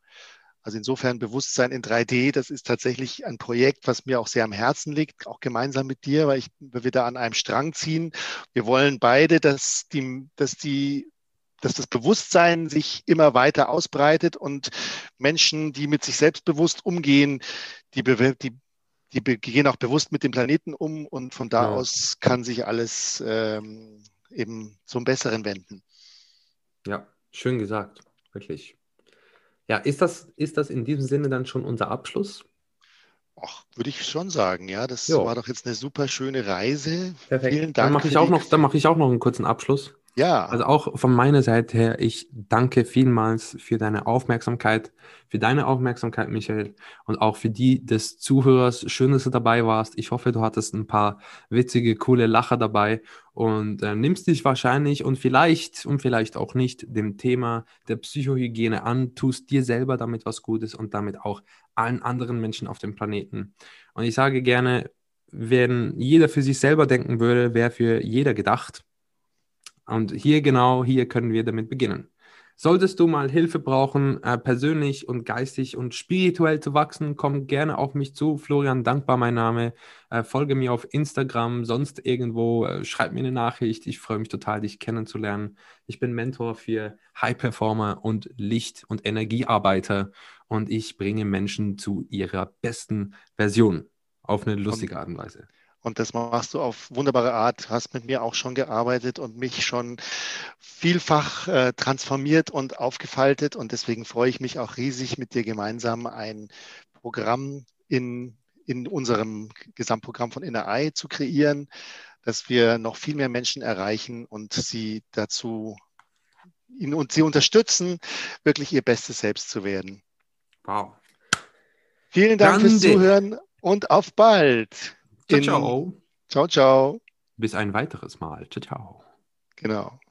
Also insofern Bewusstsein in 3D, das ist tatsächlich ein Projekt, was mir auch sehr am Herzen liegt, auch gemeinsam mit dir, weil, ich, wir da an einem Strang ziehen. Wir wollen beide, dass die, dass die dass das Bewusstsein sich immer weiter ausbreitet und Menschen, die mit sich selbstbewusst umgehen, die, die, die gehen auch bewusst mit dem Planeten um und von da ja. aus kann sich alles ähm, eben zum Besseren wenden. Ja, schön gesagt, wirklich. Ja, ist das, ist das in diesem Sinne dann schon unser Abschluss? Ach, würde ich schon sagen, ja. Das jo. war doch jetzt eine super schöne Reise. Perfekt. Vielen Dank. Dann mache ich, auch noch, mach ich auch noch einen kurzen Abschluss. Ja. Also auch von meiner Seite her, ich danke vielmals für deine Aufmerksamkeit, für deine Aufmerksamkeit, Michael, und auch für die des Zuhörers. Schön, dass du dabei warst. Ich hoffe, du hattest ein paar witzige, coole Lacher dabei und äh, nimmst dich wahrscheinlich und vielleicht und vielleicht auch nicht dem Thema der Psychohygiene an, tust dir selber damit was Gutes und damit auch allen anderen Menschen auf dem Planeten. Und ich sage gerne, wenn jeder für sich selber denken würde, wäre für jeder gedacht. Und hier genau, hier können wir damit beginnen. Solltest du mal Hilfe brauchen, äh, persönlich und geistig und spirituell zu wachsen, komm gerne auf mich zu. Florian Dankbar, mein Name. Äh, folge mir auf Instagram, sonst irgendwo. Äh, schreib mir eine Nachricht. Ich freue mich total, dich kennenzulernen. Ich bin Mentor für High Performer und Licht- und Energiearbeiter und ich bringe Menschen zu ihrer besten Version auf eine lustige Art und Weise. Und das machst du auf wunderbare Art, hast mit mir auch schon gearbeitet und mich schon vielfach äh, transformiert und aufgefaltet. Und deswegen freue ich mich auch riesig, mit dir gemeinsam ein Programm in, in unserem Gesamtprogramm von Inner Eye zu kreieren, dass wir noch viel mehr Menschen erreichen und sie dazu ihn, und sie unterstützen, wirklich ihr bestes Selbst zu werden. Wow. Vielen Dank Grande. fürs Zuhören und auf bald. Ciao, ciao. Ciao, ciao. Bis ein weiteres Mal. Ciao, ciao. Genau.